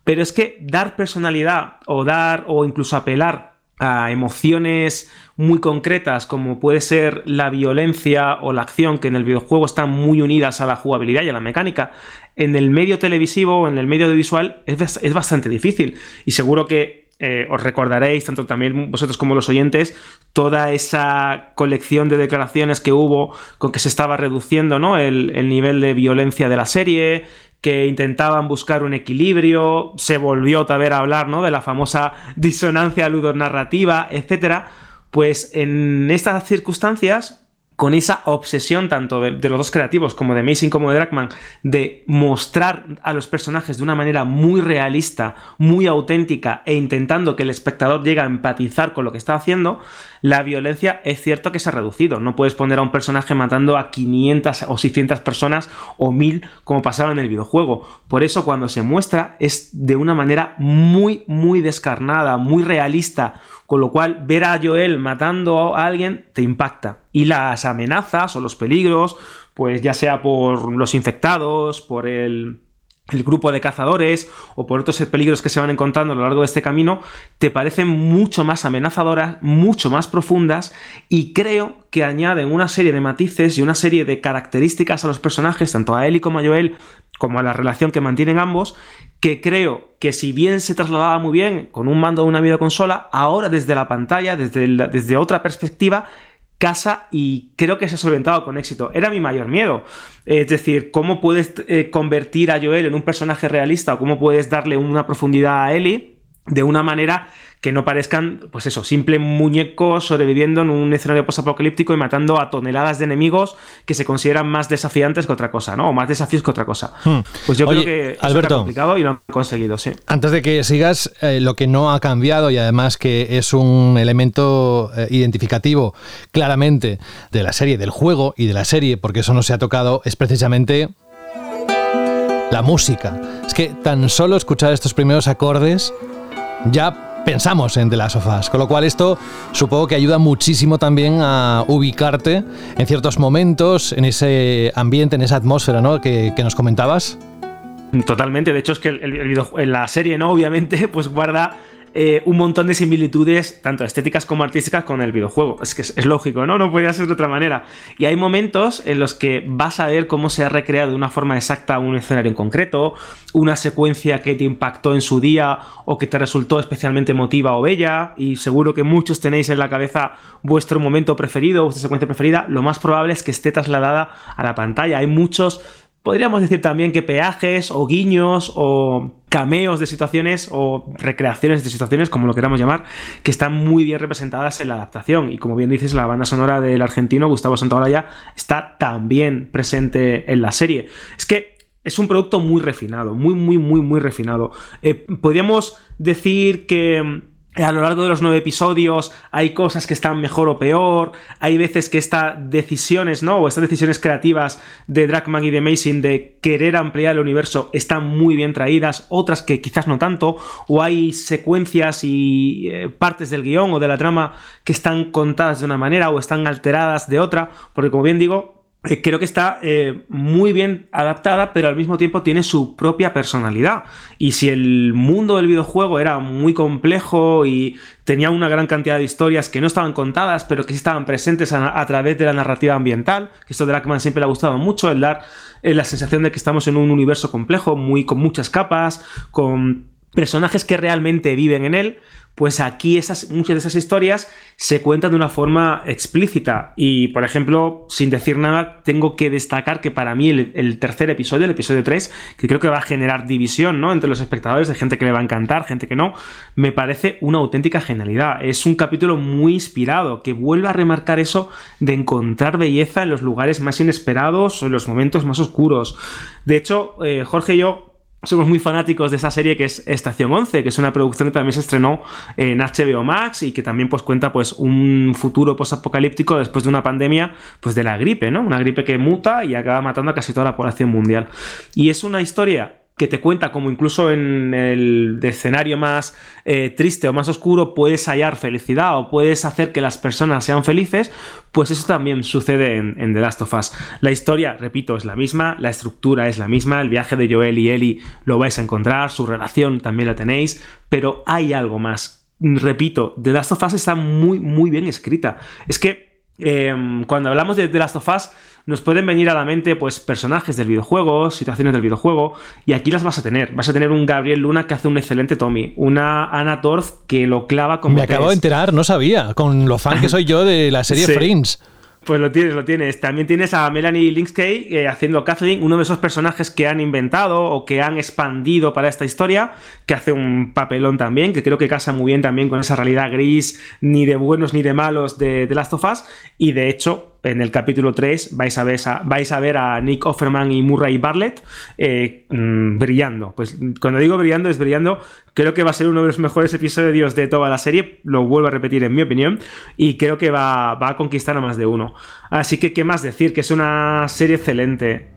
Pero es que dar personalidad o dar o incluso apelar a emociones muy concretas como puede ser la violencia o la acción que en el videojuego están muy unidas a la jugabilidad y a la mecánica, en el medio televisivo o en el medio audiovisual es, bastante difícil y seguro que eh, os recordaréis, tanto también vosotros como los oyentes, toda esa colección de declaraciones que hubo con que se estaba reduciendo ¿no? el nivel de violencia de la serie, que intentaban buscar un equilibrio, se volvió otra a hablar ¿no? de la famosa disonancia ludonarrativa, etc. Pues en estas circunstancias con esa obsesión tanto de, los dos creativos como de Mason como de Dragman de mostrar a los personajes de una manera muy realista, muy auténtica e intentando que el espectador llegue a empatizar con lo que está haciendo, la violencia es cierto que se ha reducido. No puedes poner a un personaje matando a 500 o 600 personas o 1000 como pasaba en el videojuego. Por eso cuando se muestra es de una manera muy, muy descarnada, muy realista, con lo cual, ver a Joel matando a alguien te impacta. Y las amenazas o los peligros, pues ya sea por los infectados, por el, grupo de cazadores o por otros peligros que se van encontrando a lo largo de este camino, te parecen mucho más amenazadoras, mucho más profundas y creo que añaden una serie de matices y una serie de características a los personajes, tanto a él y como a Joel, como a la relación que mantienen ambos, que creo que si bien se trasladaba muy bien con un mando de una videoconsola, ahora desde la pantalla, desde, desde otra perspectiva, casa y creo que se ha solventado con éxito. Era mi mayor miedo. Es decir, ¿cómo puedes eh, convertir a Joel en un personaje realista o cómo puedes darle una profundidad a Ellie de una manera que no parezcan, pues eso, simple muñecos sobreviviendo en un escenario posapocalíptico y matando a toneladas de enemigos que se consideran más desafiantes que otra cosa, ¿no? O más desafíos que otra cosa. Hmm. Pues yo creo que Alberto, es complicado y lo han conseguido, sí. Antes de que sigas, eh, lo que no ha cambiado y además que es un elemento eh, identificativo claramente de la serie, del juego y de la serie, porque eso no se ha tocado, es precisamente la música. Es que tan solo escuchar estos primeros acordes ya pensamos en The Last of Us. Con lo cual esto supongo que ayuda muchísimo también a ubicarte en ciertos momentos, en ese ambiente, en esa atmósfera ¿no? que, nos comentabas. Totalmente, de hecho es que la serie, ¿no? Obviamente, pues guarda eh, un montón de similitudes, tanto estéticas como artísticas, con el videojuego. Es que es, lógico, ¿no? No podía ser de otra manera. Y hay momentos en los que vas a ver cómo se ha recreado de una forma exacta un escenario en concreto, una secuencia que te impactó en su día o que te resultó especialmente emotiva o bella. Y seguro que muchos tenéis en la cabeza vuestro momento preferido, vuestra secuencia preferida. Lo más probable es que esté trasladada a la pantalla. Hay muchos Podríamos decir también que peajes o guiños o cameos de situaciones o recreaciones de situaciones, como lo queramos llamar, que están muy bien representadas en la adaptación. Y como bien dices, la banda sonora del argentino Gustavo Santaolalla está también presente en la serie. Es que es un producto muy refinado, muy, muy, muy, muy refinado. Eh, podríamos decir que a lo largo de los nueve episodios hay cosas que están mejor o peor, hay veces que estas decisiones, ¿no? O estas decisiones creativas de Dragman y de Mason de querer ampliar el universo están muy bien traídas, otras que quizás no tanto, o hay secuencias y eh, partes del guion o de la trama que están contadas de una manera o están alteradas de otra, porque como bien digo, creo que está eh, muy bien adaptada, pero al mismo tiempo tiene su propia personalidad. Y si el mundo del videojuego era muy complejo y tenía una gran cantidad de historias que no estaban contadas, pero que sí estaban presentes a, través de la narrativa ambiental, que esto de Lackman siempre le ha gustado mucho, el dar eh, la sensación de que estamos en un universo complejo, muy con muchas capas, con personajes que realmente viven en él, pues aquí muchas de esas historias se cuentan de una forma explícita. Y, por ejemplo, sin decir nada, tengo que destacar que para mí el, tercer episodio, el episodio 3, que creo que va a generar división ¿no? entre los espectadores, de gente que le va a encantar, gente que no, me parece una auténtica genialidad. Es un capítulo muy inspirado, que vuelve a remarcar eso de encontrar belleza en los lugares más inesperados o en los momentos más oscuros. De hecho, eh, Jorge y yo somos muy fanáticos de esa serie que es Estación 11, que es una producción que también se estrenó en HBO Max y que también pues cuenta pues un futuro posapocalíptico después de una pandemia pues de la gripe, ¿no? Una gripe que muta y acaba matando a casi toda la población mundial. Y es una historia que te cuenta como incluso en el escenario más eh, triste o más oscuro puedes hallar felicidad o puedes hacer que las personas sean felices, pues eso también sucede en, The Last of Us. La historia, repito, es la misma, la estructura es la misma, el viaje de Joel y Ellie lo vais a encontrar, su relación también la tenéis, pero hay algo más. Repito, The Last of Us está muy, muy bien escrita. Es que em, cuando hablamos de The Last of Us, nos pueden venir a la mente pues personajes del videojuego, situaciones del videojuego, y aquí las vas a tener. Vas a tener un Gabriel Luna que hace un excelente Tommy, una Anna Torth que lo clava como... Me acabo de enterar, no sabía, con lo fan que soy yo de la serie Friends. Pues lo tienes, lo tienes. También tienes a Melanie Linkskey eh, haciendo Kathleen, uno de esos personajes que han inventado o que han expandido para esta historia, que hace un papelón también, que creo que casa muy bien también con esa realidad gris, ni de buenos ni de malos de, de Last of Us. Y de hecho, en el capítulo 3 vais a ver a, Nick Offerman y Murray Bartlett eh, mm, brillando. Pues cuando digo brillando es brillando, creo que va a ser uno de los mejores episodios de toda la serie, lo vuelvo a repetir en mi opinión, y creo que va, va a conquistar a más de uno. Así que, ¿qué más decir? Que es una serie excelente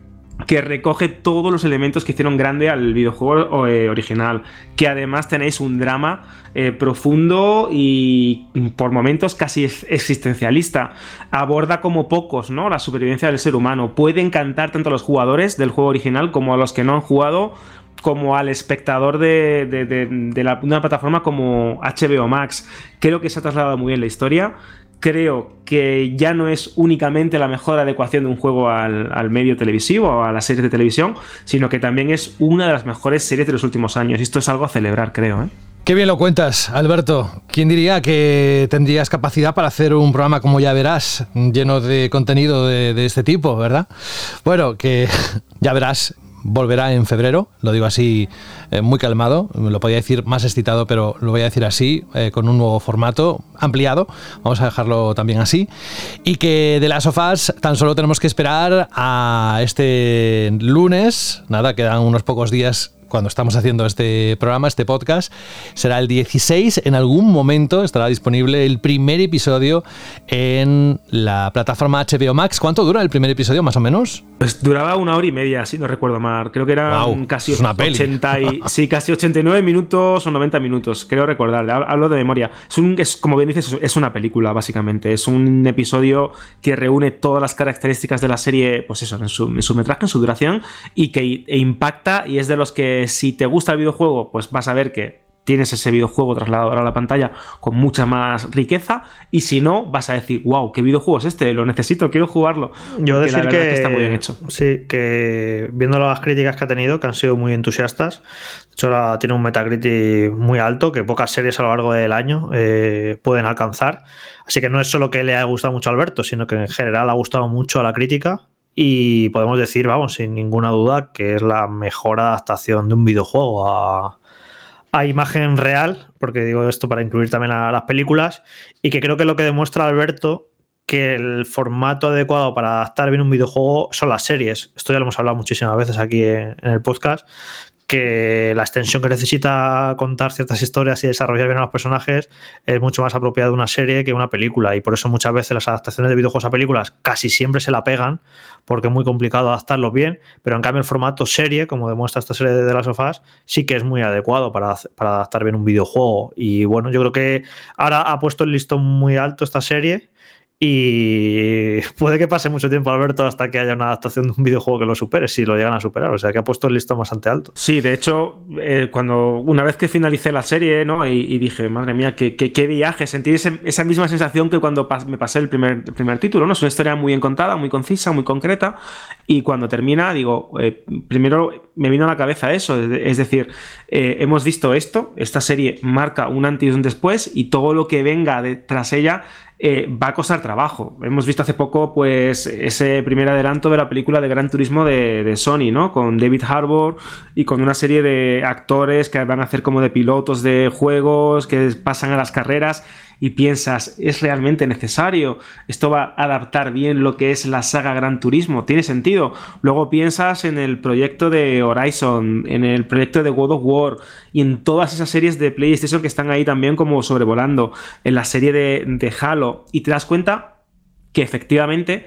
que recoge todos los elementos que hicieron grande al videojuego eh, original, que además tenéis un drama eh, profundo y por momentos casi existencialista. Aborda como pocos ¿no? la supervivencia del ser humano. Puede encantar tanto a los jugadores del juego original como a los que no han jugado como al espectador de, una plataforma como HBO Max. Creo que se ha trasladado muy bien la historia creo que ya no es únicamente la mejor adecuación de un juego al, medio televisivo o a las series de televisión, sino que también es una de las mejores series de los últimos años. Y esto es algo a celebrar, creo. ¿eh? Qué bien lo cuentas, Alberto. ¿Quién diría que tendrías capacidad para hacer un programa como ya verás, lleno de contenido de este tipo, verdad? Bueno, que ya verás, volverá en febrero, lo digo así eh, muy calmado, lo podía decir más excitado, pero lo voy a decir así, eh, con un nuevo formato ampliado, vamos a dejarlo también así, y que de las sofás tan solo tenemos que esperar a este lunes, nada, quedan unos pocos días cuando estamos haciendo este programa, este podcast, será el 16. En algún momento estará disponible el primer episodio en la plataforma HBO Max. ¿Cuánto dura el primer episodio, más o menos? Pues duraba una hora y media, si no recuerdo mal. Creo que era casi, una 80 y, sí, casi 89 minutos o 90 minutos, creo recordar. Hablo de memoria. Es, un, es como bien dices, es una película, básicamente. Es un episodio que reúne todas las características de la serie, pues eso, en su, en su metraje, en su duración, y que e impacta y es de los que si te gusta el videojuego, pues vas a ver que tienes ese videojuego trasladado ahora a la pantalla con mucha más riqueza. Y si no vas a decir wow qué videojuego es este lo necesito quiero jugarlo yo decir que, está muy bien hecho. sí que viendo las críticas que ha tenido que han sido muy entusiastas de hecho ahora tiene un Metacritic muy alto que pocas series a lo largo del año eh, pueden alcanzar. Así que no es solo que le haya gustado mucho a Alberto sino que en general ha gustado mucho a la crítica y podemos decir, vamos, sin ninguna duda, que es la mejor adaptación de un videojuego a, imagen real, porque digo esto para incluir también a las películas, y que creo que lo que demuestra Alberto que el formato adecuado para adaptar bien un videojuego son las series. Esto ya lo hemos hablado muchísimas veces aquí en el podcast, que la extensión que necesita contar ciertas historias y desarrollar bien a los personajes es mucho más apropiada de una serie que una película. Y por eso muchas veces las adaptaciones de videojuegos a películas casi siempre se la pegan porque es muy complicado adaptarlos bien, pero en cambio el formato serie, como demuestra esta serie de las sofás, sí que es muy adecuado para, para adaptar bien un videojuego. Y bueno, yo creo que ahora ha puesto el listón muy alto esta serie y puede que pase mucho tiempo, Alberto, hasta que haya una adaptación de un videojuego que lo supere, si lo llegan a superar. O sea, que ha puesto el listón bastante alto. Sí, de hecho, eh, cuando una vez que finalicé la serie, ¿no? Y, dije, madre mía, qué, qué, viaje. Sentí esa misma sensación que cuando me pasé el primer, primer título, ¿no? Es una historia muy bien muy concisa, muy concreta. Y cuando termina, digo, eh, primero me vino a la cabeza eso. Es decir, eh, hemos visto esto, esta serie marca un antes y un después, y todo lo que venga tras ella eh, va a costar trabajo. Hemos visto hace poco, pues, ese primer adelanto de la película de Gran Turismo de, Sony, ¿no? Con David Harbour y con una serie de actores que van a hacer como de pilotos de juegos, que pasan a las carreras. Y piensas, ¿es realmente necesario? ¿Esto va a adaptar bien lo que es la saga Gran Turismo? ¿Tiene sentido? Luego piensas en el proyecto de Horizon, en el proyecto de God of War y en todas esas series de PlayStation que están ahí también como sobrevolando, en la serie de, de Halo, y te das cuenta que efectivamente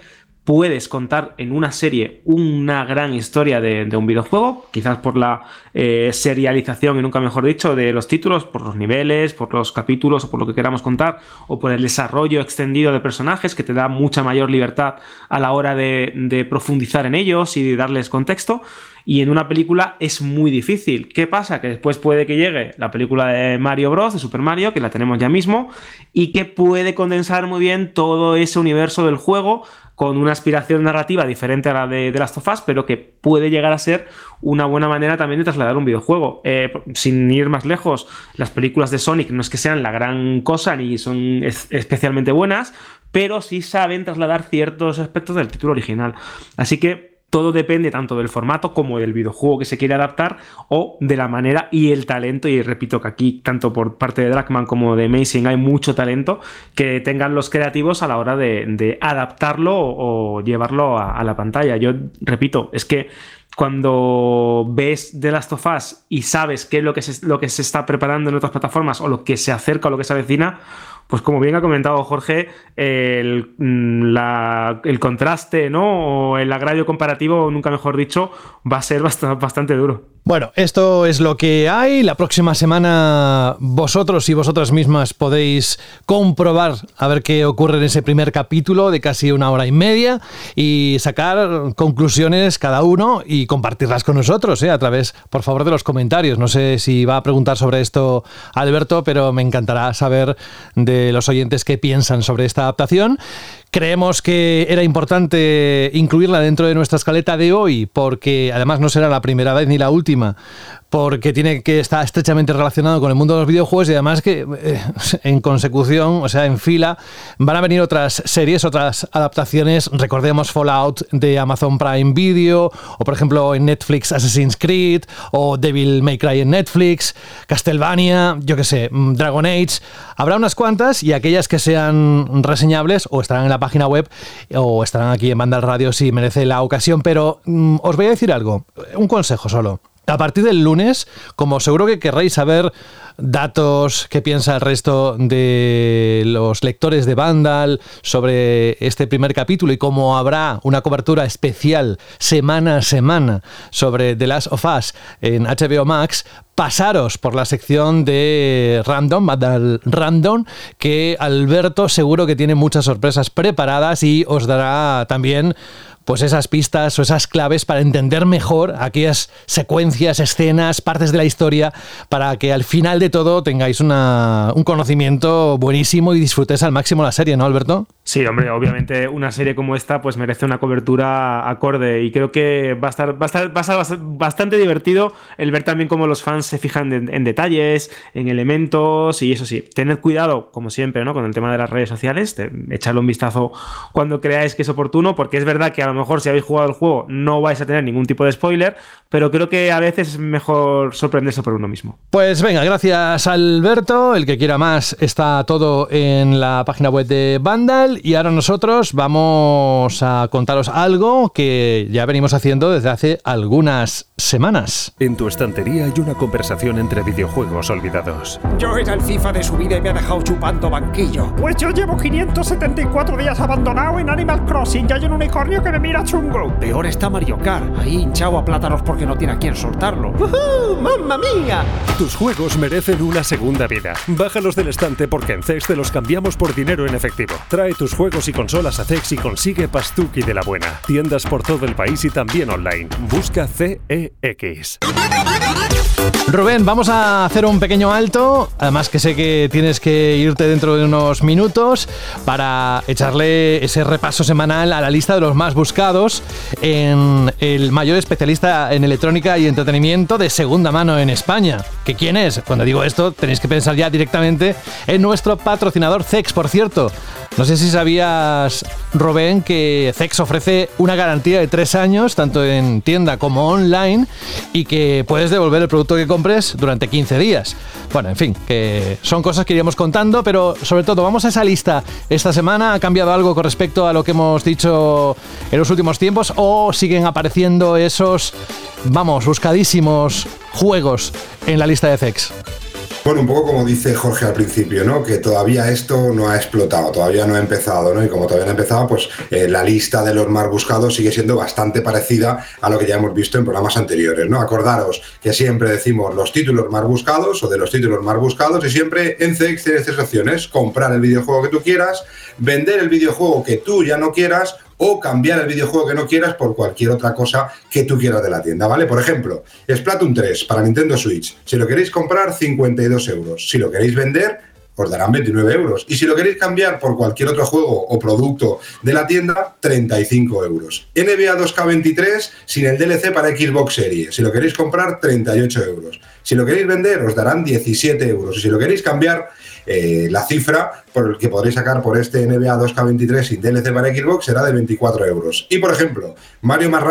puedes contar en una serie una gran historia de, un videojuego, quizás por la eh, serialización y nunca mejor dicho de los títulos, por los niveles, por los capítulos o por lo que queramos contar, o por el desarrollo extendido de personajes que te da mucha mayor libertad a la hora de, de profundizar en ellos y de darles contexto. Y en una película es muy difícil. ¿Qué pasa? Que después puede que llegue la película de Mario Bros, de Super Mario, que la tenemos ya mismo, y que puede condensar muy bien todo ese universo del juego con una aspiración narrativa diferente a la de, de Last of Us, pero que puede llegar a ser una buena manera también de trasladar un videojuego. Eh, sin ir más lejos, las películas de Sonic no es que sean la gran cosa ni son especialmente buenas, pero sí saben trasladar ciertos aspectos del título original. Así que todo depende tanto del formato como del videojuego que se quiere adaptar o de la manera y el talento. Y repito que aquí, tanto por parte de Dragman como de Amazing, hay mucho talento que tengan los creativos a la hora de, adaptarlo o, llevarlo a, la pantalla. Yo repito, es que cuando ves The Last of Us y sabes qué es lo que lo que se está preparando en otras plataformas o lo que se acerca o lo que se avecina, pues como bien ha comentado Jorge, el, mm, el contraste, ¿no? O el agravio comparativo, nunca mejor dicho, va a ser bastante, bastante duro. Bueno, esto es lo que hay. La próxima semana vosotros y vosotras mismas podéis comprobar a ver qué ocurre en ese primer capítulo de casi una hora y media y sacar conclusiones cada uno y compartirlas con nosotros ¿eh? a través, por favor, de los comentarios. No sé si va a preguntar sobre esto Alberto, pero me encantará saber de los oyentes qué piensan sobre esta adaptación. Creemos que era importante incluirla dentro de nuestra escaleta de hoy porque además no será la primera vez ni la última porque tiene que estar estrechamente relacionado con el mundo de los videojuegos y además que eh, en consecución, o sea, en fila, van a venir otras series, otras adaptaciones. Recordemos Fallout de Amazon Prime Video, o por ejemplo en Netflix Assassin's Creed, o Devil May Cry en Netflix, Castlevania, yo qué sé, mm, Dragon Age. Habrá unas cuantas y aquellas que sean reseñables o estarán en la página web o estarán aquí en Banda Radio si merece la ocasión. Pero mm, os voy a decir algo, un consejo solo. A partir del lunes, como seguro que querréis saber datos, qué piensa el resto de los lectores de Vandal sobre este primer capítulo y cómo habrá una cobertura especial semana a semana sobre The Last of Us en HBO Max, pasaros por la sección de Random, Vandal Random, que Alberto seguro que tiene muchas sorpresas preparadas y os dará también pues esas pistas o esas claves para entender mejor aquellas secuencias, escenas, partes de la historia, para que al final de todo tengáis un conocimiento buenísimo y disfrutéis al máximo la serie, ¿no, Alberto? Sí, hombre, obviamente una serie como esta pues merece una cobertura acorde y creo que va a estar, bastante divertido el ver también cómo los fans se fijan en, detalles, en elementos y eso sí, tened cuidado, como siempre, ¿no? Con el tema de las redes sociales, echarle un vistazo cuando creáis que es oportuno, porque es verdad que a lo mejor si habéis jugado el juego no vais a tener ningún tipo de spoiler, pero creo que a veces es mejor sorprenderse por uno mismo. Pues venga, gracias Alberto, el que quiera más está todo en la página web de Vandal y ahora nosotros vamos a contaros algo que ya venimos haciendo desde hace algunas semanas. En tu estantería hay una conversación entre videojuegos olvidados. Yo era el FIFA de su vida y me ha dejado chupando banquillo. Pues yo llevo 574 días abandonado en Animal Crossing y hay un unicornio que me mira chungo. Peor está Mario Kart, ahí hinchado a plátanos porque no tiene a quién soltarlo. ¡Uh, ¡Mamma mía! Tus juegos merecen una segunda vida. Bájalos del estante porque en CEX te los cambiamos por dinero en efectivo. Trae tus juegos y consolas a CEX y consigue Pastuki de la buena. Tiendas por todo el país y también online. Busca CEX. Rubén, vamos a hacer un pequeño alto, además que sé que tienes que irte dentro de unos minutos para echarle ese repaso semanal a la lista de los más buscados en el mayor especialista en electrónica y entretenimiento de segunda mano en España. ¿Que quién es? Cuando digo esto, tenéis que pensar ya directamente en nuestro patrocinador CEX, por cierto. No sé si sabías, Robén, que CEX ofrece una garantía de tres años, tanto en tienda como online, y que puedes devolver el producto que compres durante 15 días. Bueno, en fin, que son cosas que iríamos contando, pero sobre todo, vamos a esa lista. Esta semana ha cambiado algo con respecto a lo que hemos dicho en los últimos tiempos, o siguen apareciendo esos, vamos, buscadísimos juegos en la lista de CEX. Bueno, un poco como dice Jorge al principio, ¿no? Que todavía esto no ha explotado, todavía no ha empezado, ¿no? Y como todavía no ha empezado, pues eh, la lista de los más buscados sigue siendo bastante parecida a lo que ya hemos visto en programas anteriores, ¿no? Acordaros que siempre decimos los títulos más buscados o de los títulos más buscados y siempre en CEX tienes tres opciones, comprar el videojuego que tú quieras, vender el videojuego que tú ya no quieras o cambiar el videojuego que no quieras por cualquier otra cosa que tú quieras de la tienda, ¿vale? Por ejemplo, Splatoon 3 para Nintendo Switch. Si lo queréis comprar, 52 euros. Si lo queréis vender, os darán 29 euros. Y si lo queréis cambiar por cualquier otro juego o producto de la tienda, 35 euros. NBA 2K23 sin el DLC para Xbox Series. Si lo queréis comprar, 38 euros. Si lo queréis vender, os darán 17 euros. Y si lo queréis cambiar, eh, la cifra por el que podréis sacar por este NBA 2K23 sin DLC para Xbox será de 24 euros. Y por ejemplo, Mario más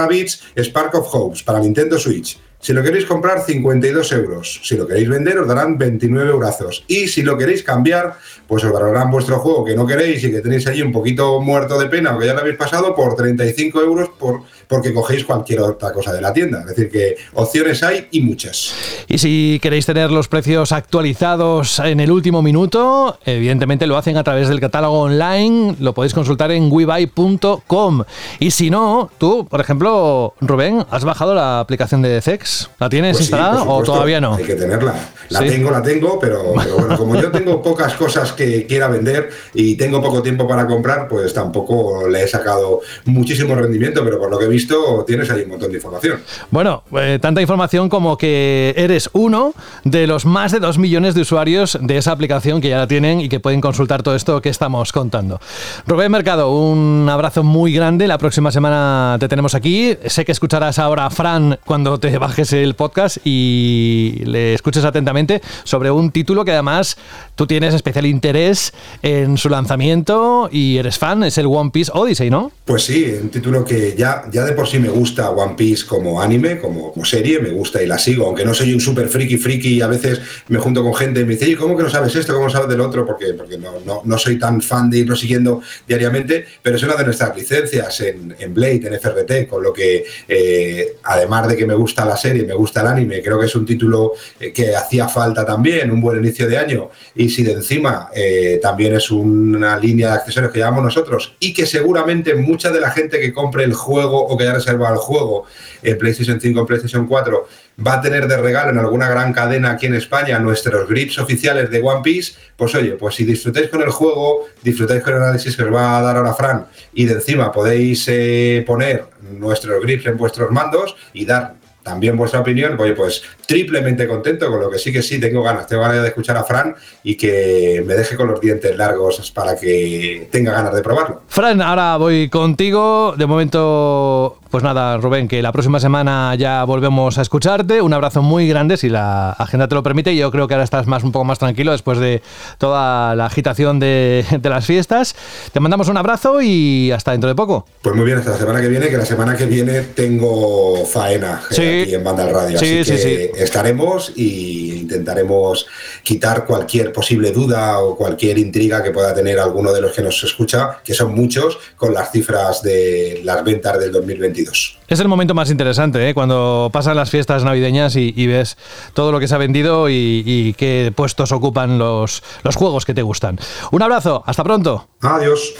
Spark of Hopes para Nintendo Switch. Si lo queréis comprar, 52 euros. Si lo queréis vender, os darán 29 euros. Y si lo queréis cambiar, pues os darán vuestro juego que no queréis y que tenéis allí un poquito muerto de pena o que ya lo habéis pasado por 35 euros por, porque cogéis cualquier otra cosa de la tienda. Es decir, que opciones hay y muchas. Y si queréis tener los precios actualizados en el último minuto, evidentemente lo hacen a través del catálogo online, lo podéis consultar en webuy.com. Y si no, tú, por ejemplo, Rubén, ¿has bajado la aplicación de CEX? ¿La tienes Pues instalada o todavía no? Hay que tenerla. La Sí. tengo, la tengo, pero, pero bueno, como yo tengo pocas cosas que quiera vender y tengo poco tiempo para comprar, pues tampoco le he sacado muchísimo rendimiento, pero por lo que he visto tienes ahí un montón de información. Bueno, eh, tanta información como que eres uno de los más de dos millones de usuarios de esa aplicación que ya la tienen y que pueden consultar todo esto que estamos contando. Rubén Mercado, un abrazo muy grande. La próxima semana te tenemos aquí. Sé que escucharás ahora a Fran cuando te bajes el podcast y le escuches atentamente sobre un título que además tú tienes especial interés en su lanzamiento y eres fan, es el One Piece Odyssey, ¿no? Pues sí, un título que ya, ya por sí me gusta One Piece como anime, como, serie, me gusta y la sigo, aunque no soy un súper friki friki y a veces me junto con gente y me dice, "Oye, ¿cómo que no sabes esto? ¿Cómo sabes del otro? Porque, porque no, no, no soy tan fan de irlo siguiendo diariamente, pero es una de nuestras licencias en, en Blade, en FRT, con lo que eh, además de que me gusta la serie, me gusta el anime, creo que es un título eh, que hacía falta también, un buen inicio de año, y si de encima eh, también es una línea de accesorios que llevamos nosotros y que seguramente mucha de la gente que compre el juego o que haya reservado el juego en PlayStation 5 en PlayStation 4 va a tener de regalo en alguna gran cadena aquí en España nuestros grips oficiales de One Piece, pues oye, pues si disfrutáis con el juego, disfrutáis con el análisis que os va a dar ahora Fran y de encima podéis eh, poner nuestros grips en vuestros mandos y dar también vuestra opinión, oye, pues triplemente contento con lo que sí que sí tengo ganas, tengo ganas de escuchar a Fran y que me deje con los dientes largos para que tenga ganas de probarlo. Fran, ahora voy contigo. De momento, pues nada, Rubén, que la próxima semana ya volvemos a escucharte. Un abrazo muy grande, si la agenda te lo permite. Yo creo que ahora estás más un poco más tranquilo después de toda la agitación de, de las fiestas. Te mandamos un abrazo y hasta dentro de poco. Pues muy bien, hasta la semana que viene, que la semana que viene tengo faena eh, Sí. aquí en Banda al Radio. Sí, así sí, que estaremos y intentaremos quitar cualquier posible duda o cualquier intriga que pueda tener alguno de los que nos escucha, que son muchos, con las cifras de las ventas del 2022. Es el momento más interesante, ¿eh? cuando pasan las fiestas navideñas y, y ves todo lo que se ha vendido y, y qué puestos ocupan los, los juegos que te gustan. Un abrazo, hasta pronto. Adiós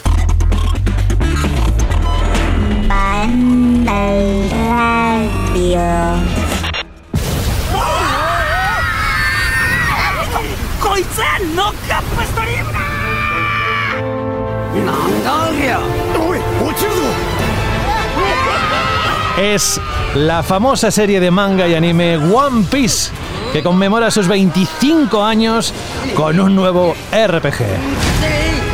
día. Em es la famosa serie de manga y anime One Piece, que conmemora sus 25 años con un nuevo RPG.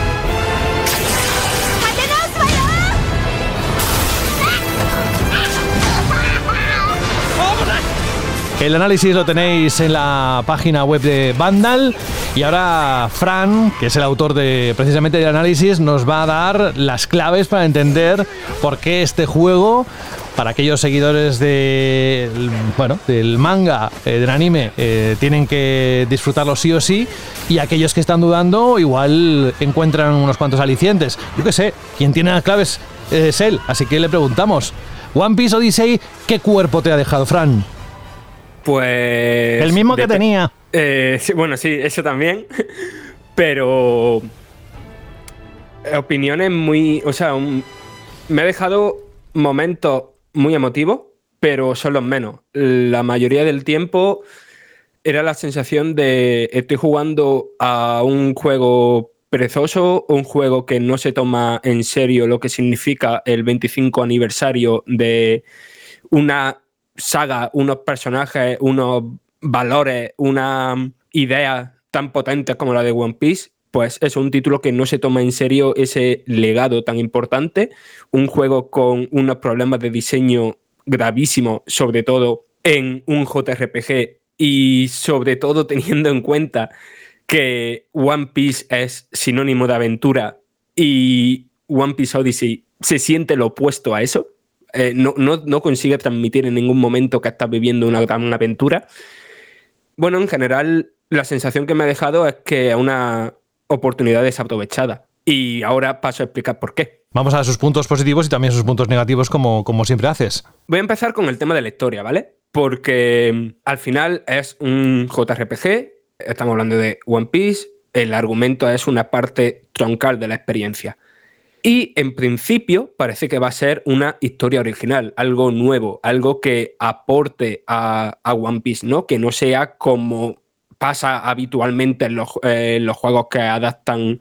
El análisis lo tenéis en la página web de Vandal. Y ahora Fran, que es el autor de precisamente del análisis, nos va a dar las claves para entender por qué este juego, para aquellos seguidores de, bueno, del manga, eh, del anime, eh, tienen que disfrutarlo sí o sí. Y aquellos que están dudando, igual encuentran unos cuantos alicientes. Yo qué sé, quien tiene las claves es él. Así que le preguntamos. One Piece Odyssey, ¿qué cuerpo te ha dejado, Fran? Pues. El mismo que tenía. Eh, sí, bueno, sí, eso también. Pero. eh, Opiniones muy. O sea, un- me ha dejado momentos muy emotivos, pero son los menos. La mayoría del tiempo era la sensación de estoy jugando a un juego perezoso, un juego que no se toma en serio lo que significa el 25 aniversario de una saga, unos personajes, unos valores, una idea tan potente como la de One Piece, pues es un título que no se toma en serio ese legado tan importante, un juego con unos problemas de diseño gravísimos, sobre todo en un JRPG y sobre todo teniendo en cuenta que One Piece es sinónimo de aventura y One Piece Odyssey se siente lo opuesto a eso. Eh, no, no- no consigue transmitir en ningún momento que estás viviendo una gran aventura. Bueno, en general, la sensación que me ha dejado es que es una oportunidad desaprovechada. Y ahora paso a explicar por qué. Vamos a sus puntos positivos y también sus puntos negativos, como, como siempre haces. Voy a empezar con el tema de la historia, ¿vale? Porque mm, al final es un JRPG, estamos hablando de One Piece, el argumento es una parte troncal de la experiencia. Y en principio parece que va a ser una historia original, algo nuevo, algo que aporte a, One Piece, ¿no? Que no sea como pasa habitualmente en los, eh, juegos que adaptan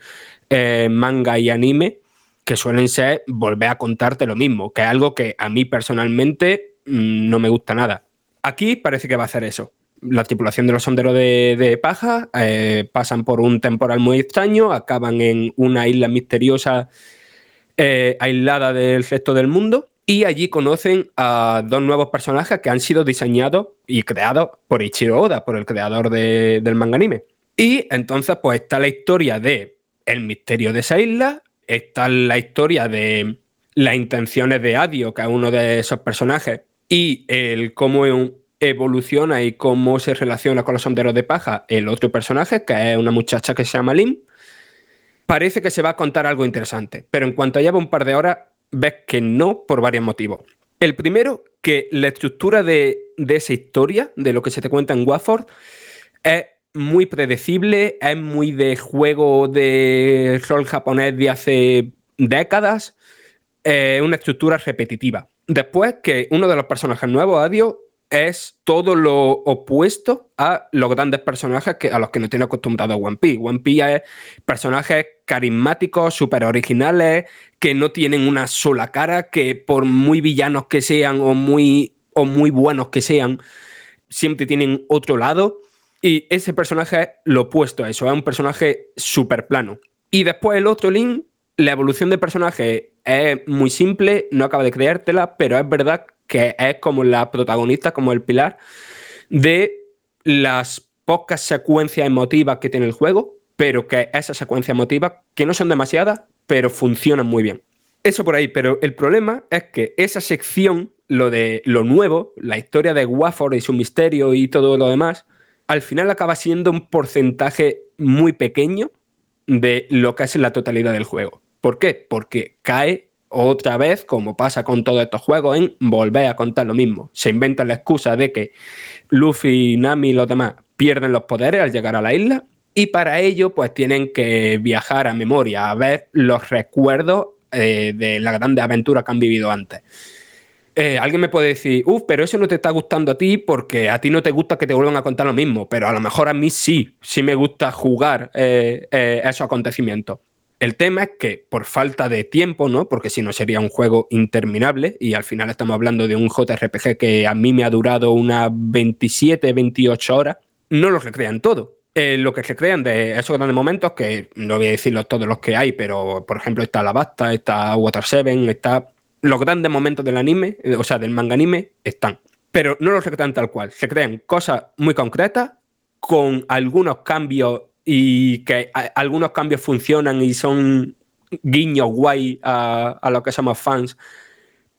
eh, manga y anime, que suelen ser volver a contarte lo mismo, que es algo que a mí personalmente mm, no me gusta nada. Aquí parece que va a hacer eso. La tripulación de los sonderos de, de paja eh, pasan por un temporal muy extraño, acaban en una isla misteriosa eh, aislada del resto del mundo y allí conocen a dos nuevos personajes que han sido diseñados y creados por Ichiro Oda, por el creador de- del manga anime. Y entonces pues está la historia de el misterio de esa isla, está la historia de las intenciones de Adio, que es uno de esos personajes, y el cómo evoluciona y cómo se relaciona con los sonderos de paja el otro personaje, que es una muchacha que se llama Lim. Parece que se va a contar algo interesante, pero en cuanto lleva un par de horas, ves que no por varios motivos. El primero, que la estructura de, de esa historia, de lo que se te cuenta en Watford, es muy predecible, es muy de juego de rol japonés de hace décadas, es una estructura repetitiva. Después que uno de los personajes nuevos, Adio, es todo lo opuesto a los grandes personajes que, a los que nos tiene acostumbrado One Piece. One Piece es personajes carismáticos, súper originales, que no tienen una sola cara, que por muy villanos que sean o muy, o muy buenos que sean, siempre tienen otro lado. Y ese personaje es lo opuesto a eso, es un personaje súper plano. Y después el otro Link, la evolución del personaje es muy simple, no acaba de creértela, pero es verdad que es como la protagonista, como el pilar de las pocas secuencias emotivas que tiene el juego, pero que esas secuencias emotivas, que no son demasiadas, pero funcionan muy bien. Eso por ahí, pero el problema es que esa sección, lo de lo nuevo, la historia de Wafford y su misterio y todo lo demás, al final acaba siendo un porcentaje muy pequeño de lo que es la totalidad del juego. ¿Por qué? Porque cae otra vez, como pasa con todos estos juegos, en volver a contar lo mismo. Se inventan la excusa de que Luffy, Nami y los demás pierden los poderes al llegar a la isla y para ello pues tienen que viajar a memoria, a ver los recuerdos eh, de la grande aventura que han vivido antes. Eh, alguien me puede decir, uff, pero eso no te está gustando a ti porque a ti no te gusta que te vuelvan a contar lo mismo, pero a lo mejor a mí sí, sí me gusta jugar eh, eh, esos acontecimientos. El tema es que por falta de tiempo, ¿no? Porque si no sería un juego interminable y al final estamos hablando de un JRPG que a mí me ha durado unas 27, 28 horas, no lo recrean todo. Eh, lo que recrean de esos grandes momentos, que no voy a decirlos todos los que hay, pero por ejemplo está La Basta, está Water 7, está los grandes momentos del anime, eh, o sea, del manga anime, están. pero no lo recrean tal cual. Se crean cosas muy concretas con algunos cambios y que algunos cambios funcionan y son guiños guay a, a lo que somos fans,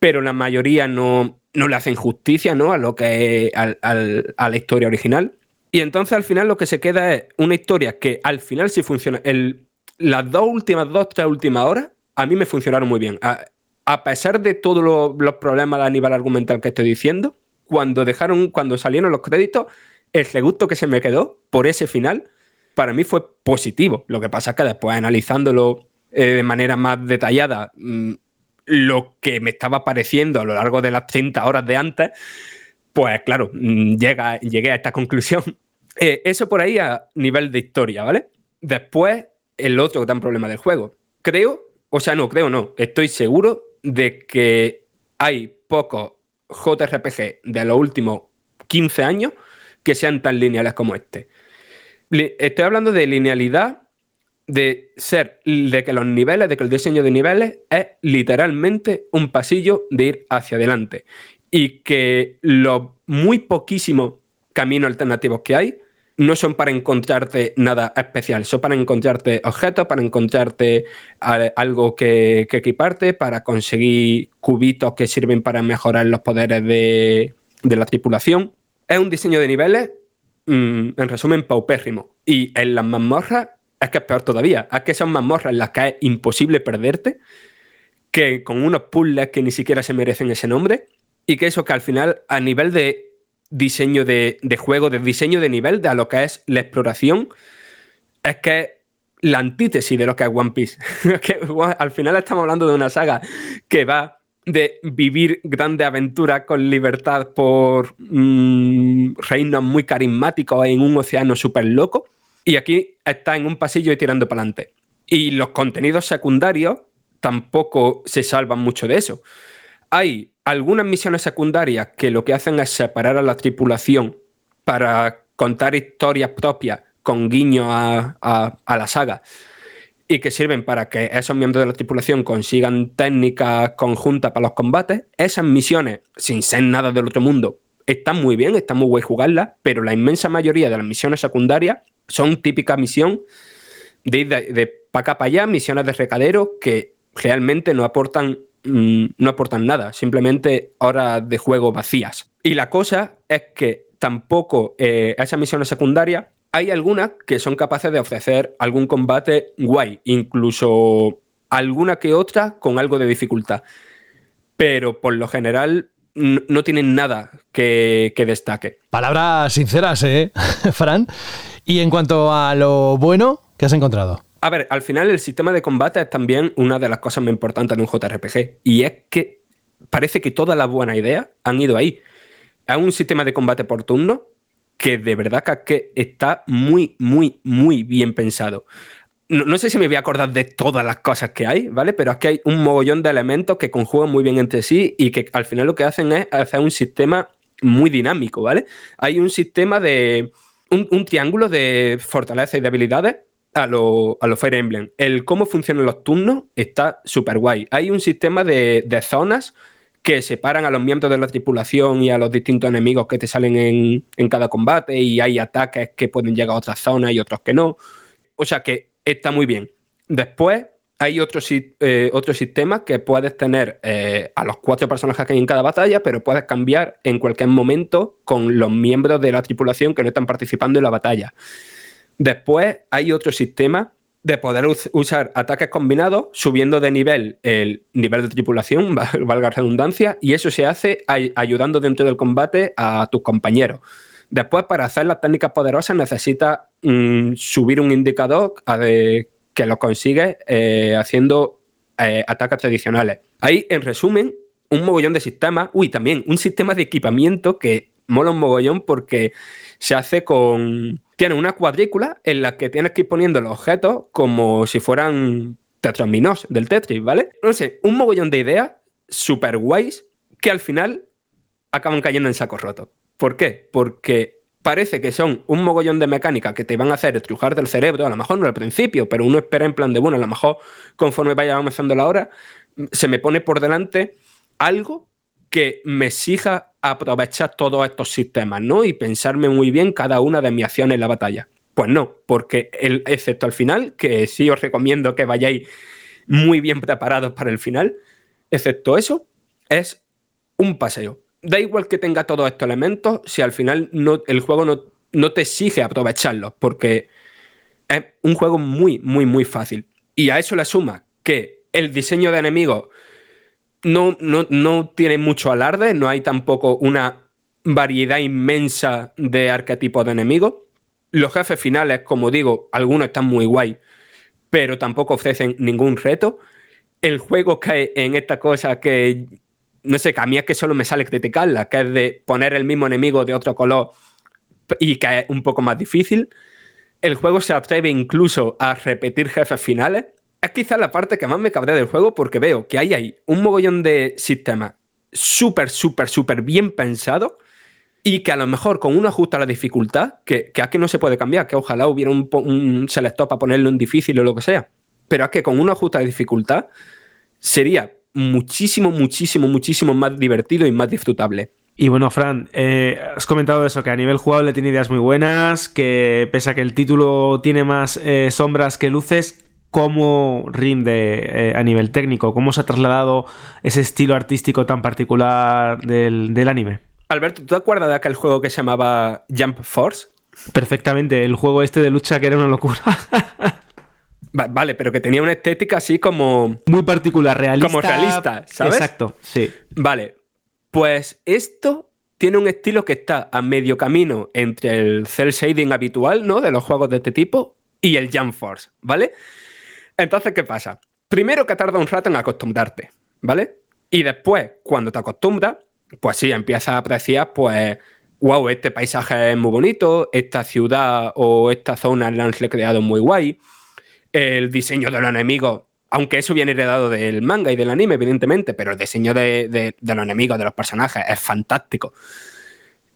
pero la mayoría no, no le hacen justicia ¿no? a lo que a la historia original. Y entonces al final lo que se queda es una historia que al final sí funciona. Las dos últimas, dos, tres últimas horas, a mí me funcionaron muy bien. A, pesar de todos lo- los problemas a nivel argumental que estoy diciendo, cuando dejaron, cuando salieron los créditos, el regusto que se me quedó por ese final, para mí fue positivo. Lo que pasa es que después, analizándolo eh, de manera más detallada, mm, lo que me estaba pareciendo a lo largo de las 30 horas de antes, pues claro, mm, llega, llegué a esta conclusión. Eh, eso por ahí a nivel de historia, ¿vale? Después, el otro gran problema del juego. Creo, o sea, no, creo no, estoy seguro de que hay pocos JRPG de los últimos 15 años que sean tan lineales como este. Estoy hablando de linealidad, de ser, de que los niveles, de que el diseño de niveles es literalmente un pasillo de ir hacia adelante. Y que los muy poquísimos caminos alternativos que hay no son para encontrarte nada especial, son para encontrarte objetos, para encontrarte algo que, equiparte, para conseguir cubitos que sirven para mejorar los poderes de, de la tripulación. Es un diseño de niveles, mm, en resumen, paupérrimo. Y en las mazmorras es que es peor todavía. Es que son mazmorras en las que es imposible perderte, que con unos puzzles que ni siquiera se merecen ese nombre, y que eso que al final, a nivel de diseño de, de juego, de diseño de nivel, de a lo que es la exploración, es que es la antítesis de lo que es One Piece. Que al final estamos hablando de una saga que va de vivir grandes aventuras con libertad por mm, reinos muy carismáticos en un océano súper loco. Y aquí está en un pasillo y tirando para adelante. Y los contenidos secundarios tampoco se salvan mucho de eso. Hay algunas misiones secundarias que lo que hacen es separar a la tripulación para contar historias propias con guiño a, la saga y que sirven para que esos miembros de la tripulación consigan técnicas conjuntas para los combates. Esas misiones, sin ser nada del otro mundo, están muy bien, está muy guay jugarlas, pero la inmensa mayoría de las misiones secundarias son típica misión de de, de pa' acá para allá, misiones de recadero que realmente no aportan, mm, no aportan nada, simplemente horas de juego vacías. Y la cosa es que tampoco eh, esas misiones secundarias hay algunas que son capaces de ofrecer algún combate guay, incluso alguna que otra con algo de dificultad. Pero por lo general no tienen nada que, que destaque. Palabras sinceras, ¿eh, Fran? Y en cuanto a lo bueno, ¿qué has encontrado? A ver, al final el sistema de combate es también una de las cosas más importantes de un JRPG. Y es que parece que todas las buenas ideas han ido ahí. Es un sistema de combate por turno que de verdad que- está muy, muy, muy bien pensado. No, sé si me voy a acordar de todas las cosas que hay, ¿vale? Pero es que hay un mogollón de elementos que conjugan muy bien entre sí y que al final lo que hacen es hacer un sistema muy dinámico, ¿vale? Hay un sistema de. un, un triángulo de fortaleza y debilidades a lo, a lo Fire Emblem. El cómo funcionan los turnos está súper guay. Hay un sistema de, de zonas que separan a los miembros de la tripulación y a los distintos enemigos que te salen en, en cada combate y hay ataques que pueden llegar a otras zonas y otros que no. O sea que está muy bien. Después hay otro, si- eh, otro sistema que puedes tener eh, a los cuatro personajes que hay en cada batalla, pero puedes cambiar en cualquier momento con los miembros de la tripulación que no están participando en la batalla. Después hay otro sistema de poder us- usar ataques combinados subiendo de nivel el nivel de tripulación, val- valga redundancia, y eso se hace ay- ayudando dentro del combate a tus compañeros. Después, para hacer las técnicas poderosas, necesitas mm, subir un indicador que lo consigues eh, haciendo eh, ataques tradicionales. Hay, en resumen, un mogollón de sistemas. Uy, también un sistema de equipamiento que mola un mogollón porque se hace con. Tiene una cuadrícula en la que tienes que ir poniendo los objetos como si fueran tetraminos del Tetris, ¿vale? No sé, un mogollón de ideas super guays que al final acaban cayendo en saco roto. ¿Por qué? Porque parece que son un mogollón de mecánicas que te van a hacer estrujar del cerebro, a lo mejor no al principio, pero uno espera en plan de, bueno, a lo mejor conforme vaya avanzando la hora, se me pone por delante algo que me exija aprovechar todos estos sistemas, ¿no? Y pensarme muy bien cada una de mis acciones en la batalla. Pues no, porque el, excepto al final, que sí os recomiendo que vayáis muy bien preparados para el final, excepto eso, es un paseo. Da igual que tenga todos estos elementos, si al final el juego no, no te exige aprovecharlos, porque es un juego muy, muy, muy fácil. Y a eso le suma que el diseño de enemigos no, no, no tiene mucho alarde, no hay tampoco una variedad inmensa de arquetipos de enemigos. Los jefes finales, como digo, algunos están muy guay, pero tampoco ofrecen ningún reto. El juego cae en esta cosa que, no sé, que a mí es que solo me sale criticarla, que es de poner el mismo enemigo de otro color y que es un poco más difícil. El juego se atreve incluso a repetir jefes finales es quizás la parte que más me cabrea del juego porque veo que hay ahí un mogollón de sistemas súper, súper, súper bien pensados y que a lo mejor con un ajuste a la dificultad, que, que aquí no se puede cambiar, que ojalá hubiera un, un selector para ponerlo en difícil o lo que sea, pero es que con un ajuste a la dificultad sería muchísimo, muchísimo, muchísimo más divertido y más disfrutable. Y bueno, Fran, eh, has comentado eso, que a nivel jugable tiene ideas muy buenas, que pese a que el título tiene más eh, sombras que luces, cómo rinde eh, a nivel técnico, cómo se ha trasladado ese estilo artístico tan particular del, anime. Alberto, ¿tú te acuerdas de aquel juego que se llamaba Jump Force? Perfectamente, el juego este de lucha que era una locura. vale, pero que tenía una estética así como... Muy particular, realista. Como realista, ¿sabes? Exacto, sí. Vale, pues esto tiene un estilo que está a medio camino entre el cel shading habitual, ¿no? De los juegos de este tipo y el Jump Force, ¿vale? Entonces, ¿qué pasa? Primero que tarda un rato en acostumbrarte, ¿vale? Y después, cuando te acostumbras, pues sí, empiezas a apreciar, pues, wow, este paisaje es muy bonito, esta ciudad o esta zona la han recreado muy guay, el diseño de los enemigos, aunque eso viene heredado del manga y del anime, evidentemente, pero el diseño de, los enemigos, de los personajes, es fantástico.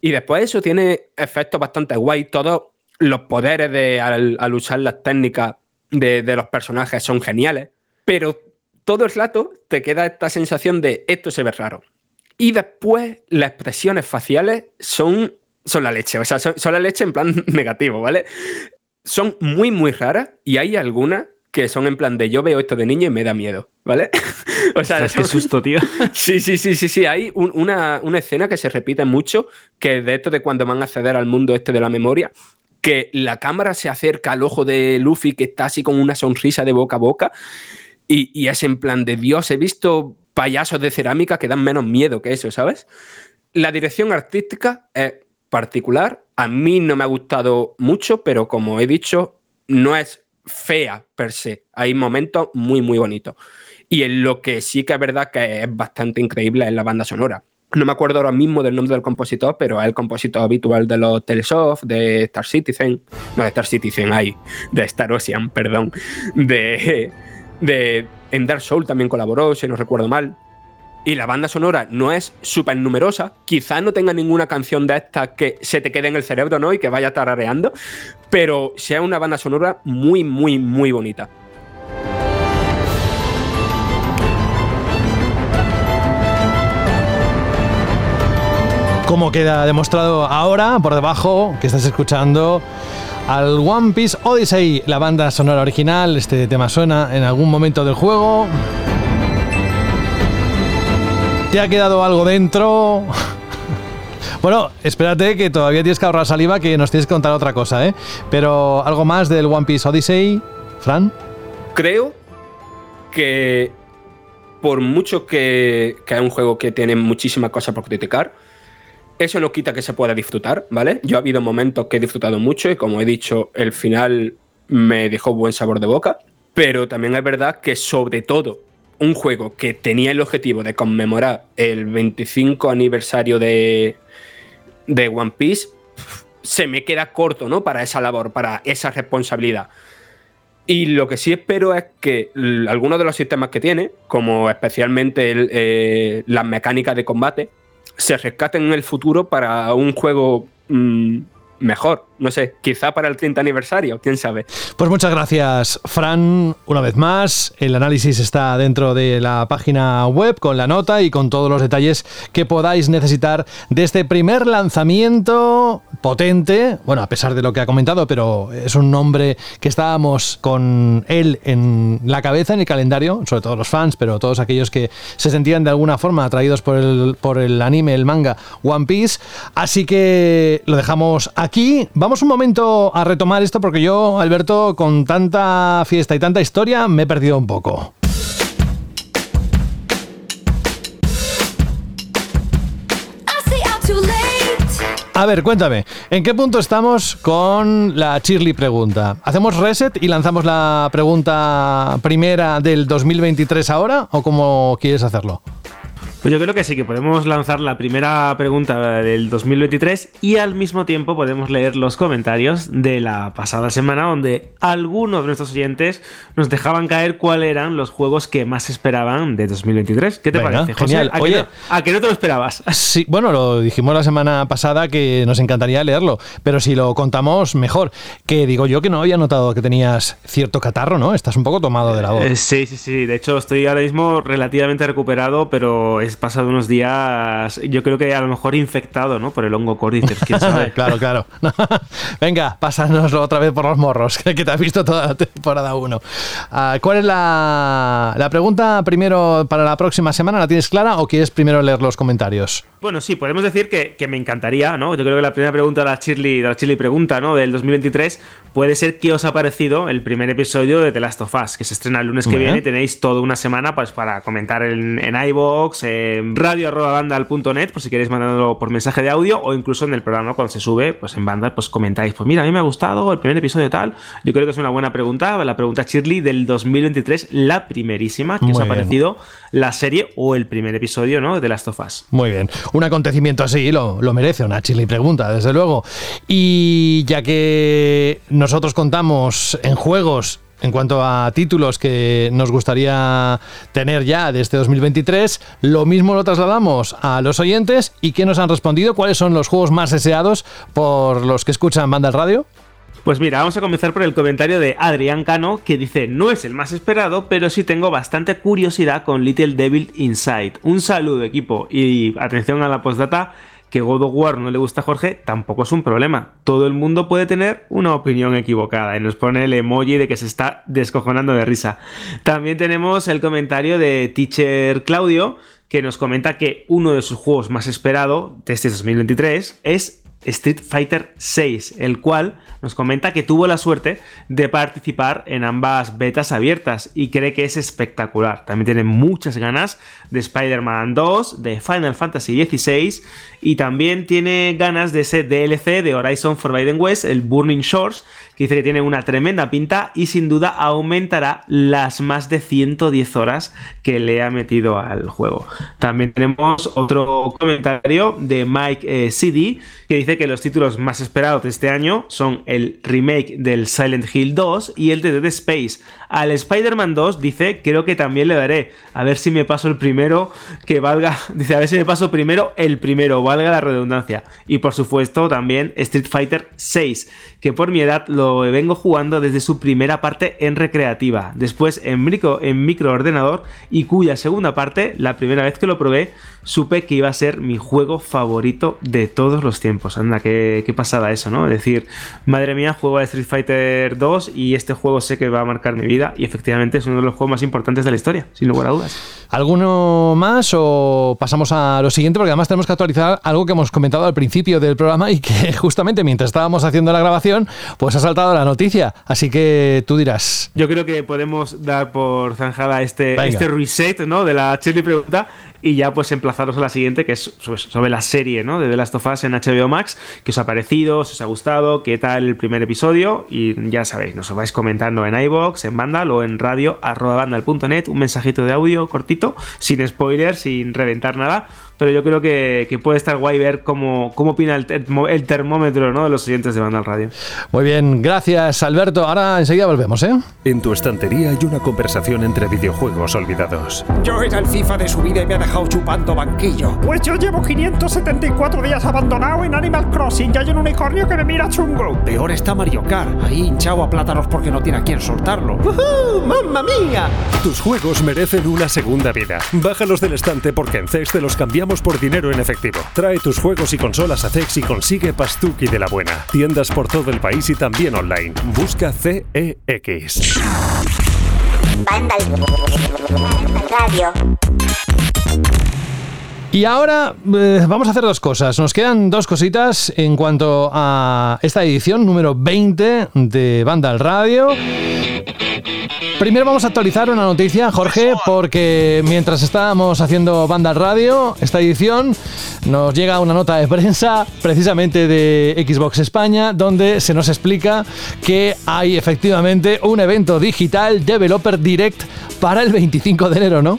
Y después eso tiene efectos bastante guay, todos los poderes de al usar las técnicas de, los personajes son geniales, pero todo el rato te queda esta sensación de esto se ve raro. Y después las expresiones faciales son, son la leche, o sea, son, la leche en plan negativo, ¿vale? Son muy, muy raras y hay algunas que son en plan de yo veo esto de niño y me da miedo, ¿vale? o sea, es que susto, tío. sí, sí, sí, sí, sí. Hay una, una, escena que se repite mucho, que de esto de cuando van a acceder al mundo este de la memoria, que la cámara se acerca al ojo de Luffy que está así con una sonrisa de boca a boca y, es en plan de Dios, he visto payasos de cerámica que dan menos miedo que eso, ¿sabes? La dirección artística es particular, a mí no me ha gustado mucho, pero como he dicho, no es fea per se, hay momentos muy, muy bonitos. Y en lo que sí que es verdad que es bastante increíble es la banda sonora. No me acuerdo ahora mismo del nombre del compositor, pero es el compositor habitual de los Telesoft, de Star Citizen, no de Star Citizen, hay, de Star Ocean, perdón, de, de en Dark Soul también colaboró, si no recuerdo mal. Y la banda sonora no es súper numerosa, quizás no tenga ninguna canción de estas que se te quede en el cerebro, ¿no? Y que vaya tarareando, pero sea una banda sonora muy, muy, muy bonita. Como queda demostrado ahora, por debajo, que estás escuchando al One Piece Odyssey, la banda sonora original. Este tema suena en algún momento del juego. ¿Te ha quedado algo dentro? Bueno, espérate que todavía tienes que ahorrar saliva, que nos tienes que contar otra cosa, ¿eh? Pero algo más del One Piece Odyssey, Fran. Creo que por mucho que, que es un juego que tiene muchísimas cosas por criticar, eso no quita que se pueda disfrutar, ¿vale? Yo ha habido momentos que he disfrutado mucho y como he dicho, el final me dejó buen sabor de boca, pero también es verdad que sobre todo un juego que tenía el objetivo de conmemorar el 25 aniversario de, de One Piece, se me queda corto, ¿no? Para esa labor, para esa responsabilidad. Y lo que sí espero es que algunos de los sistemas que tiene, como especialmente eh, las mecánicas de combate, se rescaten en el futuro para un juego mm, mejor. No sé, quizá para el 30 aniversario, quién sabe. Pues muchas gracias, Fran, una vez más. El análisis está dentro de la página web con la nota y con todos los detalles que podáis necesitar de este primer lanzamiento potente. Bueno, a pesar de lo que ha comentado, pero es un nombre que estábamos con él en la cabeza, en el calendario, sobre todo los fans, pero todos aquellos que se sentían de alguna forma atraídos por el, por el anime, el manga One Piece. Así que lo dejamos aquí. Vamos un momento a retomar esto porque yo, Alberto, con tanta fiesta y tanta historia, me he perdido un poco. A ver, cuéntame, ¿en qué punto estamos con la Shirley pregunta? ¿Hacemos reset y lanzamos la pregunta primera del 2023 ahora o cómo quieres hacerlo? Pues yo creo que sí, que podemos lanzar la primera pregunta del 2023 y al mismo tiempo podemos leer los comentarios de la pasada semana donde algunos de nuestros oyentes nos dejaban caer cuáles eran los juegos que más esperaban de 2023. ¿Qué te Venga, parece, José? genial. ¿A, que Oye. no, ¿A que no te lo esperabas? Sí, bueno, lo dijimos la semana pasada que nos encantaría leerlo, pero si lo contamos mejor. Que digo yo que no había notado que tenías cierto catarro, ¿no? Estás un poco tomado de la voz. Eh, sí, sí, sí. De hecho, estoy ahora mismo relativamente recuperado, pero he pasado unos días, yo creo que a lo mejor infectado, ¿no? Por el hongo Cordyceps, quién sabe. claro, claro. Venga, pásanoslo otra vez por los morros, que te has visto toda la temporada 1. ¿Cuál es la, la pregunta primero para la próxima semana? ¿La tienes clara o quieres primero leer los comentarios? Bueno, sí, podemos decir que, que me encantaría, ¿no? Yo creo que la primera pregunta de la Shirley, de la Shirley pregunta, ¿no? Del 2023 puede ser qué os ha parecido el primer episodio de The Last of Us, que se estrena el lunes que viene y tenéis toda una semana pues, para comentar en, en iVoox, en radio.bandal.net, por si queréis mandarlo por mensaje de audio, o incluso en el programa cuando se sube, pues en Bandal, pues comentáis, pues mira, a mí me ha gustado el primer episodio tal. Yo creo que es una buena pregunta, la pregunta Shirley del 2023, la primerísima, ¿qué os ha bien. parecido la serie o el primer episodio, ¿no? De Last of Us? Muy bien. Un acontecimiento así lo, lo merece, una chile pregunta, desde luego. Y ya que nosotros contamos en juegos en cuanto a títulos que nos gustaría tener ya de este 2023, lo mismo lo trasladamos a los oyentes y que nos han respondido cuáles son los juegos más deseados por los que escuchan Banda Radio. Pues mira, vamos a comenzar por el comentario de Adrián Cano, que dice, no es el más esperado, pero sí tengo bastante curiosidad con Little Devil Inside. Un saludo equipo y atención a la postdata, que God of War no le gusta a Jorge, tampoco es un problema. Todo el mundo puede tener una opinión equivocada y nos pone el emoji de que se está descojonando de risa. También tenemos el comentario de Teacher Claudio, que nos comenta que uno de sus juegos más esperado de este 2023 es Street Fighter 6, el cual nos comenta que tuvo la suerte de participar en ambas betas abiertas y cree que es espectacular. También tiene muchas ganas de Spider-Man 2, de Final Fantasy XVI y también tiene ganas de ese DLC de Horizon Forbidden West, el Burning Shores, que dice que tiene una tremenda pinta y sin duda aumentará las más de 110 horas que le ha metido al juego. También tenemos otro comentario de Mike eh, CD que dice que los títulos más esperados de este año son el remake del Silent Hill 2 y el de Dead Space. Al Spider-Man 2 dice, creo que también le daré, a ver si me paso el primero que valga, dice, a ver si me paso primero el primero, valga la redundancia. Y por supuesto también Street Fighter 6, que por mi edad lo vengo jugando desde su primera parte en recreativa, después en, micro, en microordenador y cuya segunda parte, la primera vez que lo probé, supe que iba a ser mi juego favorito de todos los tiempos. Anda, qué, qué pasada eso, ¿no? Es decir, madre mía, juego a Street Fighter 2 y este juego sé que va a marcar mi vida y efectivamente es uno de los juegos más importantes de la historia, sin lugar a dudas. ¿Alguno más o pasamos a lo siguiente? Porque además tenemos que actualizar algo que hemos comentado al principio del programa y que justamente mientras estábamos haciendo la grabación, pues ha saltado la noticia. Así que tú dirás. Yo creo que podemos dar por zanjada este, Venga. este reset ¿no? de la Shirley pregunta y ya pues emplazaros a la siguiente que es sobre- sobre la serie ¿no? de The Last of Us en HBO Max que os ha parecido, si os ha gustado, qué tal el primer episodio y ya sabéis, nos lo vais comentando en iBox, en Vandal o en radio arroba vandal.net, un mensajito de audio cortito, sin spoilers, sin reventar nada pero yo creo que, que puede estar guay ver cómo, cómo opina el, el termómetro ¿no? de los oyentes de Banda al Radio. Muy bien, gracias Alberto. Ahora enseguida volvemos, ¿eh? En tu estantería hay una conversación entre videojuegos olvidados. Yo era el FIFA de su vida y me ha dejado chupando banquillo. Pues yo llevo 574 días abandonado en Animal Crossing y hay un unicornio que me mira chungo. Peor está Mario Kart, ahí hinchado a plátanos porque no tiene a quién soltarlo. ¡Mamma mía! Tus juegos merecen una segunda vida. Bájalos del estante porque en CEX te los cambiamos por dinero en efectivo. Trae tus juegos y consolas a CEX y consigue Pastuki de la buena. Tiendas por todo el país y también online. Busca CEX. Radio. Y ahora eh, vamos a hacer dos cosas. Nos quedan dos cositas en cuanto a esta edición número 20 de Banda al Radio. Primero vamos a actualizar una noticia, Jorge, porque mientras estábamos haciendo Banda Radio, esta edición, nos llega una nota de prensa precisamente de Xbox España, donde se nos explica que hay efectivamente un evento digital Developer Direct para el 25 de enero, ¿no?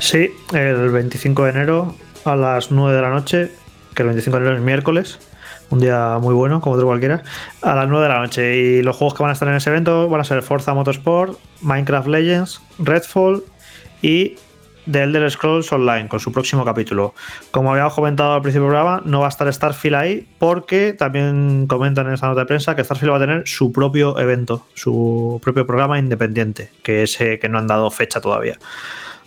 Sí, el 25 de enero a las 9 de la noche, que el 25 de enero es miércoles, un día muy bueno, como otro cualquiera, a las 9 de la noche. Y los juegos que van a estar en ese evento van a ser Forza Motorsport, Minecraft Legends, Redfall y The Elder Scrolls Online, con su próximo capítulo. Como habíamos comentado al principio del programa, no va a estar Starfield ahí, porque también comentan en esa nota de prensa que Starfield va a tener su propio evento, su propio programa independiente, que es eh, que no han dado fecha todavía.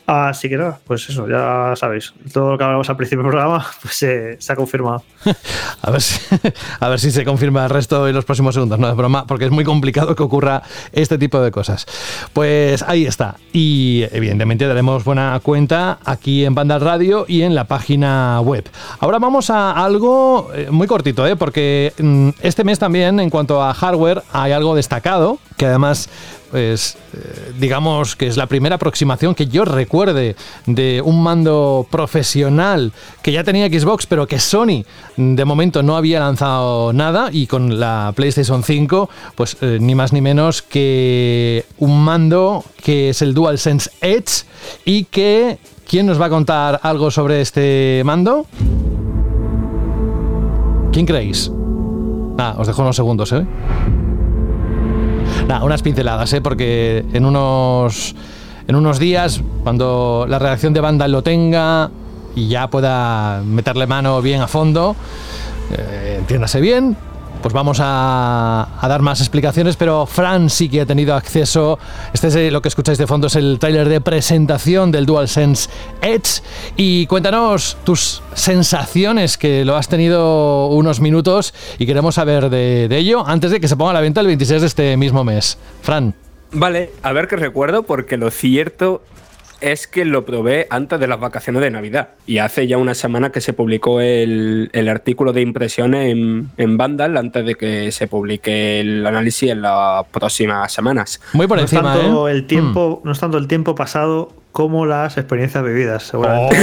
Así que nada, pues eso, ya sabéis. Todo lo que hablamos al principio del programa pues, eh, se ha confirmado. A ver, si, a ver si se confirma el resto en los próximos segundos, no es broma, porque es muy complicado que ocurra este tipo de cosas. Pues ahí está. Y evidentemente daremos buena cuenta aquí en Banda Radio y en la página web. Ahora vamos a algo eh, muy cortito, ¿eh? porque mm, este mes también, en cuanto a hardware, hay algo destacado, que además pues eh, digamos que es la primera aproximación que yo recuerde de un mando profesional que ya tenía Xbox, pero que Sony mm, de momento no había lanzado nada y con la PlayStation 5, pues eh, ni más ni menos que un mando que es el DualSense Edge y que ¿quién nos va a contar algo sobre este mando? ¿Quién creéis? Ah, os dejo unos segundos, ¿eh? Unas pinceladas, ¿eh? porque en unos, en unos días, cuando la redacción de banda lo tenga y ya pueda meterle mano bien a fondo, eh, entiéndase bien, pues vamos a, dar más explicaciones, pero Fran sí que ha tenido acceso. Este es eh, lo que escucháis de fondo, es el tráiler de presentación del DualSense Edge. Y cuéntanos tus sensaciones, que lo has tenido unos minutos y queremos saber de, de ello antes de que se ponga a la venta el 26 de este mismo mes. Fran. Vale, a ver qué recuerdo, porque lo cierto es que lo probé antes de las vacaciones de Navidad. Y hace ya una semana que se publicó el, el artículo de impresiones en, en, Vandal antes de que se publique el análisis en las próximas semanas. Muy por encima, no es tanto ¿eh? el tiempo, mm. No es tanto el tiempo pasado como las experiencias vividas, seguramente.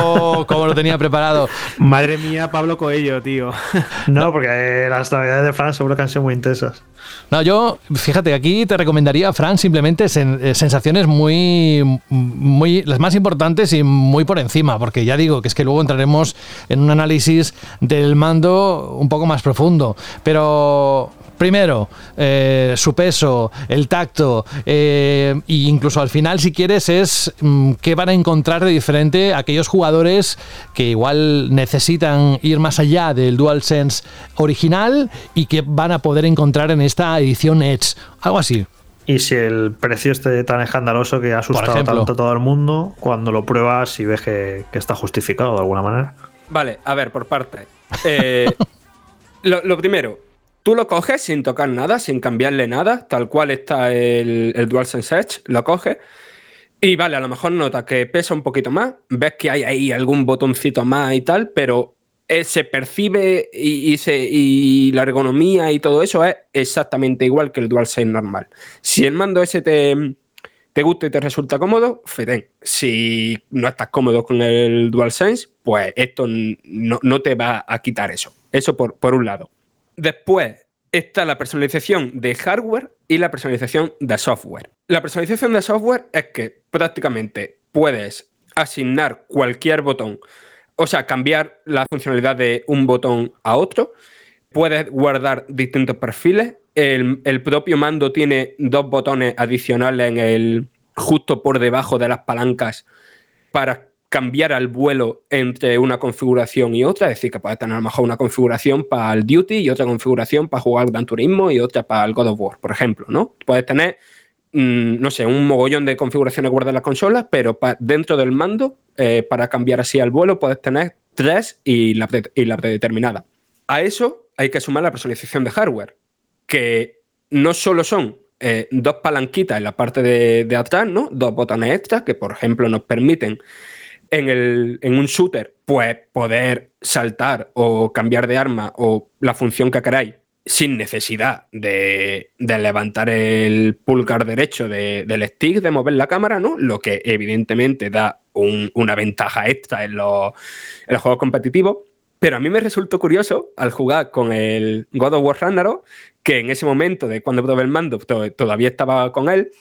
¡Oh! ¿Cómo lo tenía preparado? Madre mía, Pablo Coello, tío. No, porque las navidades de Fran seguro que han sido muy intensas. No, yo, fíjate, aquí te recomendaría, Fran, simplemente sen eh, sensaciones muy, muy, las más importantes y muy por encima, porque ya digo que es que luego entraremos en un análisis del mando un poco más profundo. Pero Primero, eh, su peso, el tacto, eh, e incluso al final, si quieres, es mmm, qué van a encontrar de diferente aquellos jugadores que igual necesitan ir más allá del DualSense original y que van a poder encontrar en esta edición Edge. Algo así. Y si el precio esté tan escandaloso que ha asustado tanto a todo el mundo, cuando lo pruebas y ves que, que está justificado de alguna manera. Vale, a ver, por parte. Eh, lo, lo primero, Tú lo coges sin tocar nada, sin cambiarle nada, tal cual está el, el DualSense Edge, lo coges y vale, a lo mejor nota que pesa un poquito más, ves que hay ahí algún botoncito más y tal, pero eh, se percibe y, se, y, la ergonomía y todo eso es exactamente igual que el DualSense normal. Si el mando ese te, te gusta y te resulta cómodo, fetén. Si no estás cómodo con el DualSense, pues esto no, te va a quitar eso. Eso por un lado. Después está la personalización de hardware y la personalización de software. La personalización de software es que prácticamente puedes asignar cualquier botón o sea, cambiar la funcionalidad de un botón a otro. Puedes guardar distintos perfiles. El, el propio mando tiene dos botones adicionales en el justo por debajo de las palancas para cambiar al vuelo entre una configuración y otra, es decir, que puedes tener a lo mejor una configuración para el Duty y otra configuración para jugar Gran Turismo y otra para el God of War, por ejemplo, ¿no? Puedes tener, mm, no sé, un mogollón de configuraciones guardadas en las consolas, pero dentro del mando, eh, para cambiar así al vuelo, puedes tener tres y la, y la predeterminada. A eso hay que sumar la personalización de hardware, que no solo son eh, dos palanquitas en la parte de, de atrás, ¿no? Dos botones extras que, por ejemplo, nos permiten en, el, en un shooter, pues poder saltar o cambiar de arma o la función que queráis sin necesidad de, de levantar el pulgar derecho de- del stick, de mover la cámara, ¿no? Lo que evidentemente da un- una ventaja extra en los, en los juegos competitivos. Pero a mí me resultó curioso al jugar con el God of War Ragnarok, que en ese momento de cuando probé el mando to- todavía estaba con él.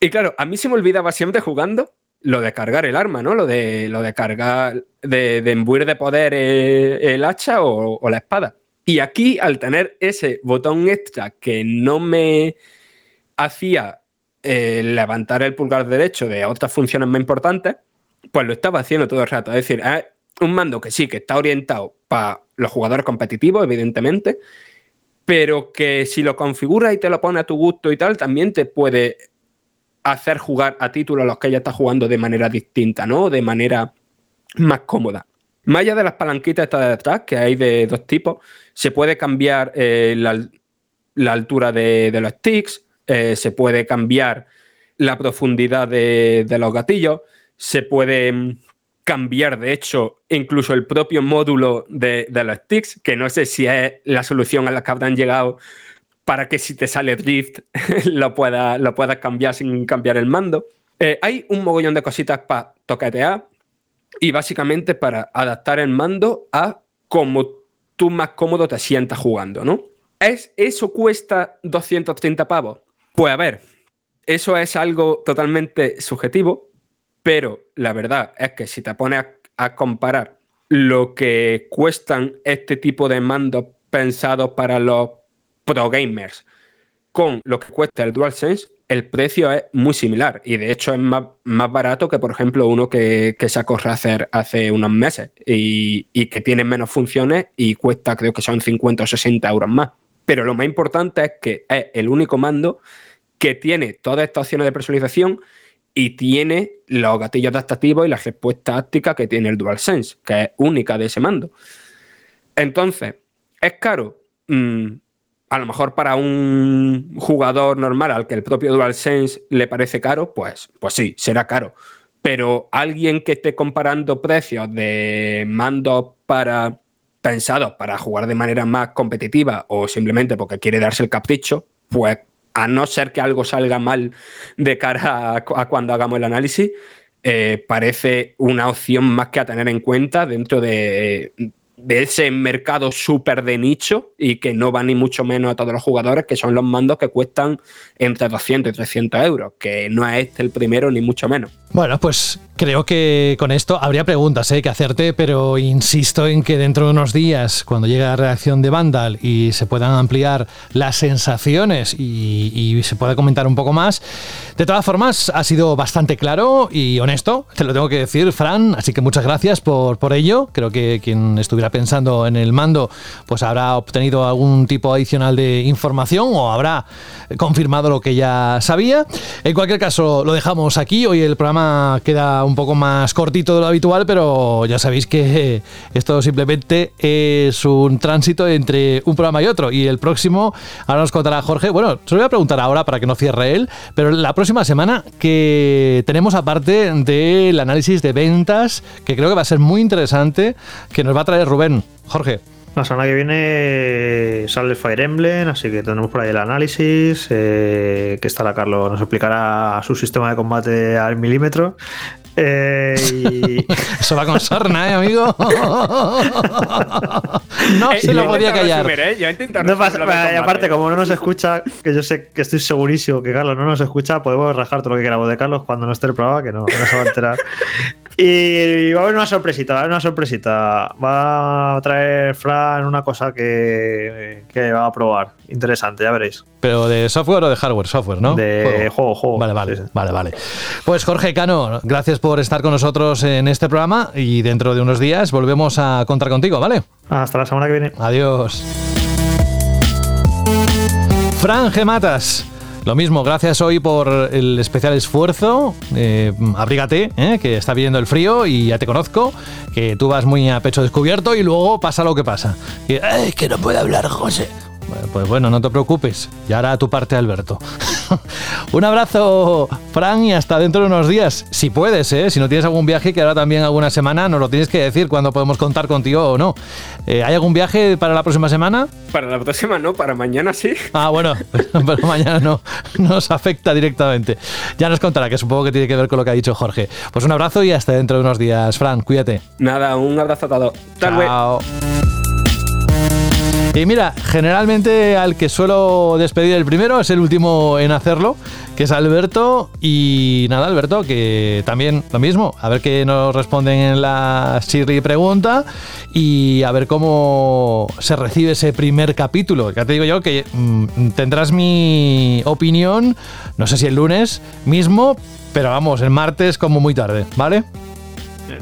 Y claro, a mí se me olvidaba siempre jugando lo de cargar el arma, ¿no? Lo de, lo de cargar, de, embuir de poder el hacha o, la espada. Y aquí, al tener ese botón extra que no me hacía eh, levantar el pulgar derecho de otras funciones más importantes, pues lo estaba haciendo todo el rato. Es decir, es un mando que sí, que está orientado para los jugadores competitivos, evidentemente, pero que si lo configuras y te lo pone a tu gusto y tal, también te puede hacer jugar a títulos a los que ya estás jugando de manera distinta, ¿no? De manera más cómoda. Más allá de las palanquitas estas de detrás, que hay de dos tipos, se puede cambiar eh, la, la altura de, de los sticks, eh, se puede cambiar la profundidad de, de los gatillos, se puede mm, cambiar, de hecho, incluso el propio módulo de, de los sticks, que no sé si es la solución a la que habrán llegado para que si te sale drift lo puedas lo cambiar sin cambiar el mando. Eh, hay un mogollón de cositas para toquetear y básicamente para adaptar el mando a cómo tú más cómodo te sientas jugando, ¿no? ¿Es, ¿Eso cuesta 230 pavos? Pues a ver, eso es algo totalmente subjetivo, pero la verdad es que si te pones a, a comparar lo que cuestan este tipo de mandos pensados para los pro gamers con lo que cuesta el DualSense, el precio es muy similar y de hecho es más, más barato que, por ejemplo, uno que, que sacó Razer hace unos meses y, y que tiene menos funciones y cuesta, creo que son 50 o 60 euros más. Pero lo más importante es que es el único mando que tiene todas estas opciones de personalización y tiene los gatillos adaptativos y la respuesta táctica que tiene el DualSense, que es única de ese mando. Entonces, ¿es caro? Mm, a lo mejor para un jugador normal al que el propio DualSense le parece caro, pues, pues sí, será caro. Pero alguien que esté comparando precios de mandos para pensados para jugar de manera más competitiva o simplemente porque quiere darse el capricho, pues a no ser que algo salga mal de cara a, cuando hagamos el análisis, eh, parece una opción más que a tener en cuenta dentro de, de ese mercado súper de nicho y que no va ni mucho menos a todos los jugadores, que son los mandos que cuestan entre 200 y 300 euros, que no es este el primero ni mucho menos. Bueno, pues creo que con esto habría preguntas ¿eh? que hacerte, pero insisto en que dentro de unos días, cuando llegue la reacción de Vandal y se puedan ampliar las sensaciones y, y se pueda comentar un poco más, de todas formas ha sido bastante claro y honesto, te lo tengo que decir, Fran, así que muchas gracias por, por ello. Creo que quien estuviera pensando en el mando, pues habrá obtenido algún tipo adicional de información o habrá confirmado lo que ya sabía. En cualquier caso, lo dejamos aquí. Hoy el programa queda un poco más cortito de lo habitual, pero ya sabéis que esto simplemente es un tránsito entre un programa y otro. Y el próximo, ahora nos contará Jorge. Bueno, se lo voy a preguntar ahora para que no cierre él, pero la próxima semana que tenemos aparte del análisis de ventas, que creo que va a ser muy interesante, que nos va a traer Rubén. Jorge. La semana que viene sale el Fire Emblem, así que tenemos por ahí el análisis, eh, que estará Carlos, nos explicará su sistema de combate al milímetro. Eh, y... Eso va con sorna, ¿eh, amigo? no Eh, se lo podía callar. resumir, ¿eh? Yo he intentado No pasa- y aparte, como no nos escucha, que yo sé que estoy segurísimo que Carlos no nos escucha, podemos rajar todo lo que queramos de Carlos cuando no esté el programa, que no, que no se va a enterar. Y va a haber una sorpresita, va a haber una sorpresita. Va a traer Fran una cosa que, que va a probar. Interesante, ya veréis. Pero de software o de hardware, software, ¿no? De juego, juego. Vale, vale, Sí, sí. vale, vale. Pues Jorge Cano, gracias por estar con nosotros en este programa y dentro de unos días volvemos a contar contigo, ¿vale? Hasta la semana que viene. Adiós. Fran Gematas. Lo mismo, gracias hoy por el especial esfuerzo. Eh, abrígate, eh, que está viendo el frío y ya te conozco, que tú vas muy a pecho descubierto y luego pasa lo que pasa. "Ay, que no puede hablar José. Pues bueno, no te preocupes, ya hará tu parte Alberto. Un abrazo, Fran, y hasta dentro de unos días. Si puedes, ¿eh? si no tienes algún viaje que ahora también alguna semana, nos lo tienes que decir cuándo podemos contar contigo o no. Eh, ¿Hay algún viaje para la próxima semana? Para la próxima no, para mañana sí. Ah, bueno, pero mañana no nos afecta directamente. Ya nos contará, que supongo que tiene que ver con lo que ha dicho Jorge. Pues un abrazo y hasta dentro de unos días. Fran, cuídate. Nada, un abrazo a todos. Chao. Y mira, generalmente al que suelo despedir el primero es el último en hacerlo, que es Alberto. Y nada, Alberto, que también lo mismo, a ver qué nos responden en la Siri pregunta y a ver cómo se recibe ese primer capítulo. Ya te digo yo que mm, tendrás mi opinión, no sé si el lunes mismo, pero vamos, el martes como muy tarde, ¿vale?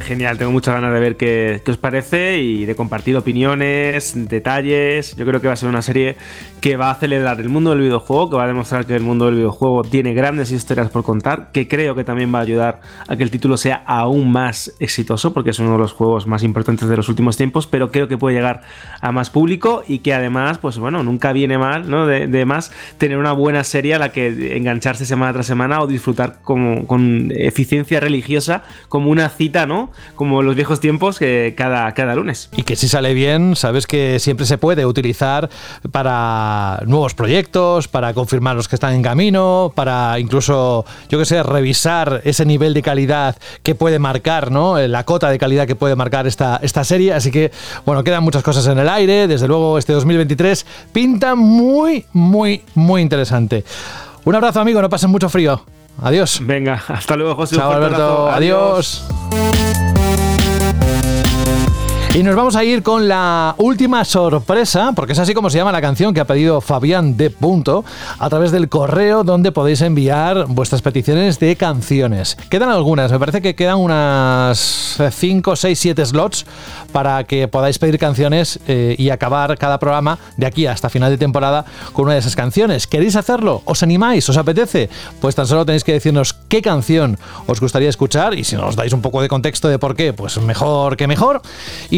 Genial, tengo muchas ganas de ver qué, qué os parece y de compartir opiniones, detalles. Yo creo que va a ser una serie que va a acelerar el mundo del videojuego, que va a demostrar que el mundo del videojuego tiene grandes historias por contar, que creo que también va a ayudar a que el título sea aún más exitoso, porque es uno de los juegos más importantes de los últimos tiempos, pero creo que puede llegar a más público y que además, pues bueno, nunca viene mal, ¿no? De, de más tener una buena serie a la que engancharse semana tras semana o disfrutar como, con eficiencia religiosa, como una cita, ¿no? Como los viejos tiempos, que cada, cada lunes. Y que si sale bien, sabes que siempre se puede utilizar para nuevos proyectos, para confirmar los que están en camino, para incluso, yo que sé, revisar ese nivel de calidad que puede marcar, ¿no? La cota de calidad que puede marcar esta, esta serie. Así que, bueno, quedan muchas cosas en el aire. Desde luego, este 2023 pinta muy, muy, muy interesante. Un abrazo, amigo, no pasen mucho frío. Adiós. Venga, hasta luego, José. Chao, Alberto. Adiós. Y nos vamos a ir con la última sorpresa, porque es así como se llama la canción que ha pedido Fabián de Punto, a través del correo donde podéis enviar vuestras peticiones de canciones. Quedan algunas, me parece que quedan unas 5, 6, 7 slots para que podáis pedir canciones eh, y acabar cada programa de aquí hasta final de temporada con una de esas canciones. ¿Queréis hacerlo? ¿Os animáis? ¿Os apetece? Pues tan solo tenéis que decirnos qué canción os gustaría escuchar y si nos dais un poco de contexto de por qué, pues mejor que mejor.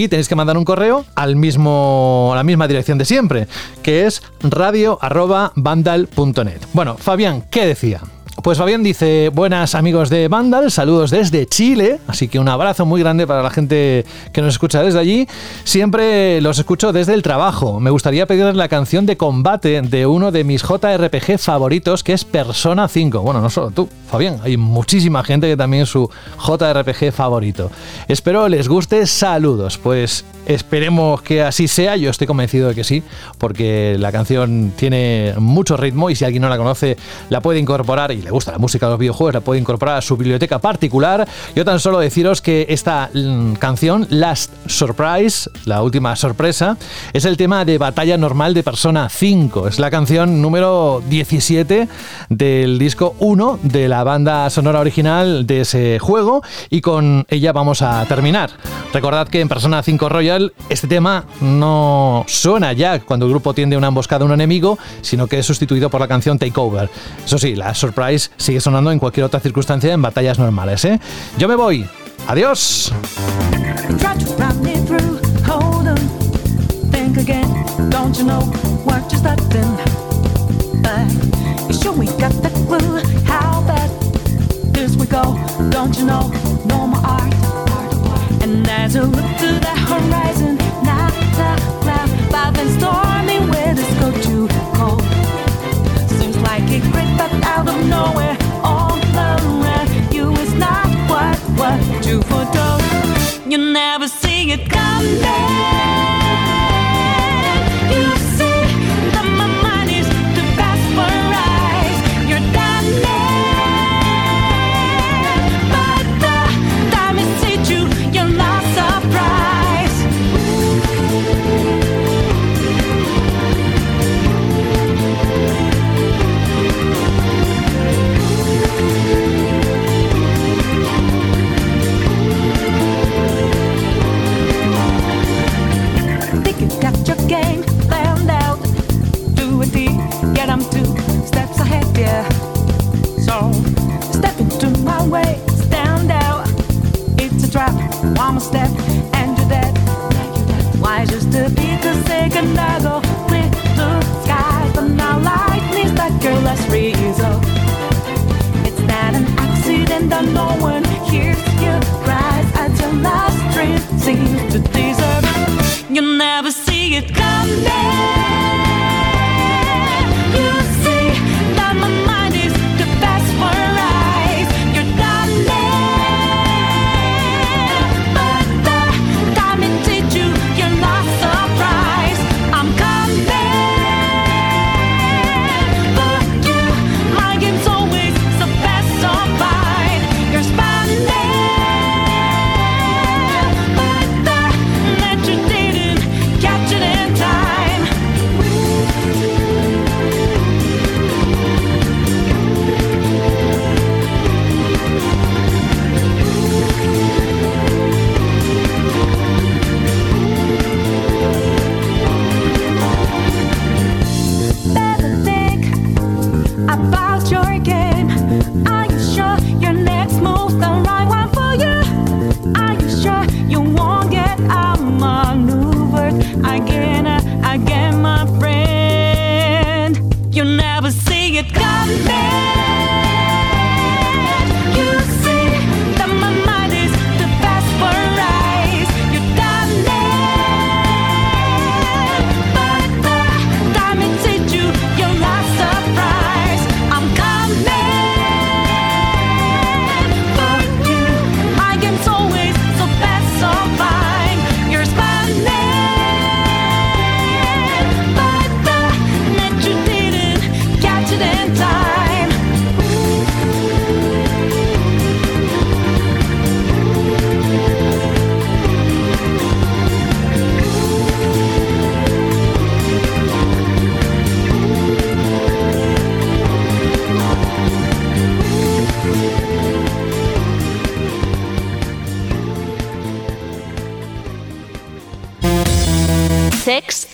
Tenéis que mandar un correo al mismo, a la misma dirección de siempre, que es radio@vandal.net. Bueno, Fabián, ¿qué decía? Pues Fabián dice, buenas amigos de Vandal, saludos desde Chile, así que un abrazo muy grande para la gente que nos escucha desde allí. Siempre los escucho desde el trabajo. Me gustaría pedirles la canción de combate de uno de mis JRPG favoritos, que es Persona 5. Bueno, no solo tú, Fabián, hay muchísima gente que también es su JRPG favorito. Espero les guste, saludos. Pues esperemos que así sea, yo estoy convencido de que sí, porque la canción tiene mucho ritmo y si alguien no la conoce, la puede incorporar y le gusta la música de los videojuegos, la puede incorporar a su biblioteca particular. Yo tan solo deciros que esta mm, canción, Last Surprise, la última sorpresa, es el tema de batalla normal de Persona 5. Es la canción número 17 del disco 1 de la banda sonora original de ese juego y con ella vamos a terminar. Recordad que en Persona 5 Royal este tema no suena ya cuando el grupo tiende una emboscada a un enemigo, sino que es sustituido por la canción Takeover. Eso sí, la Surprise sigue sonando en cualquier otra circunstancia en batallas normales. ¿eh? Yo me voy. Adiós. To the horizon, Crept up out of nowhere, all around you is not what what you foretold. You never see it coming.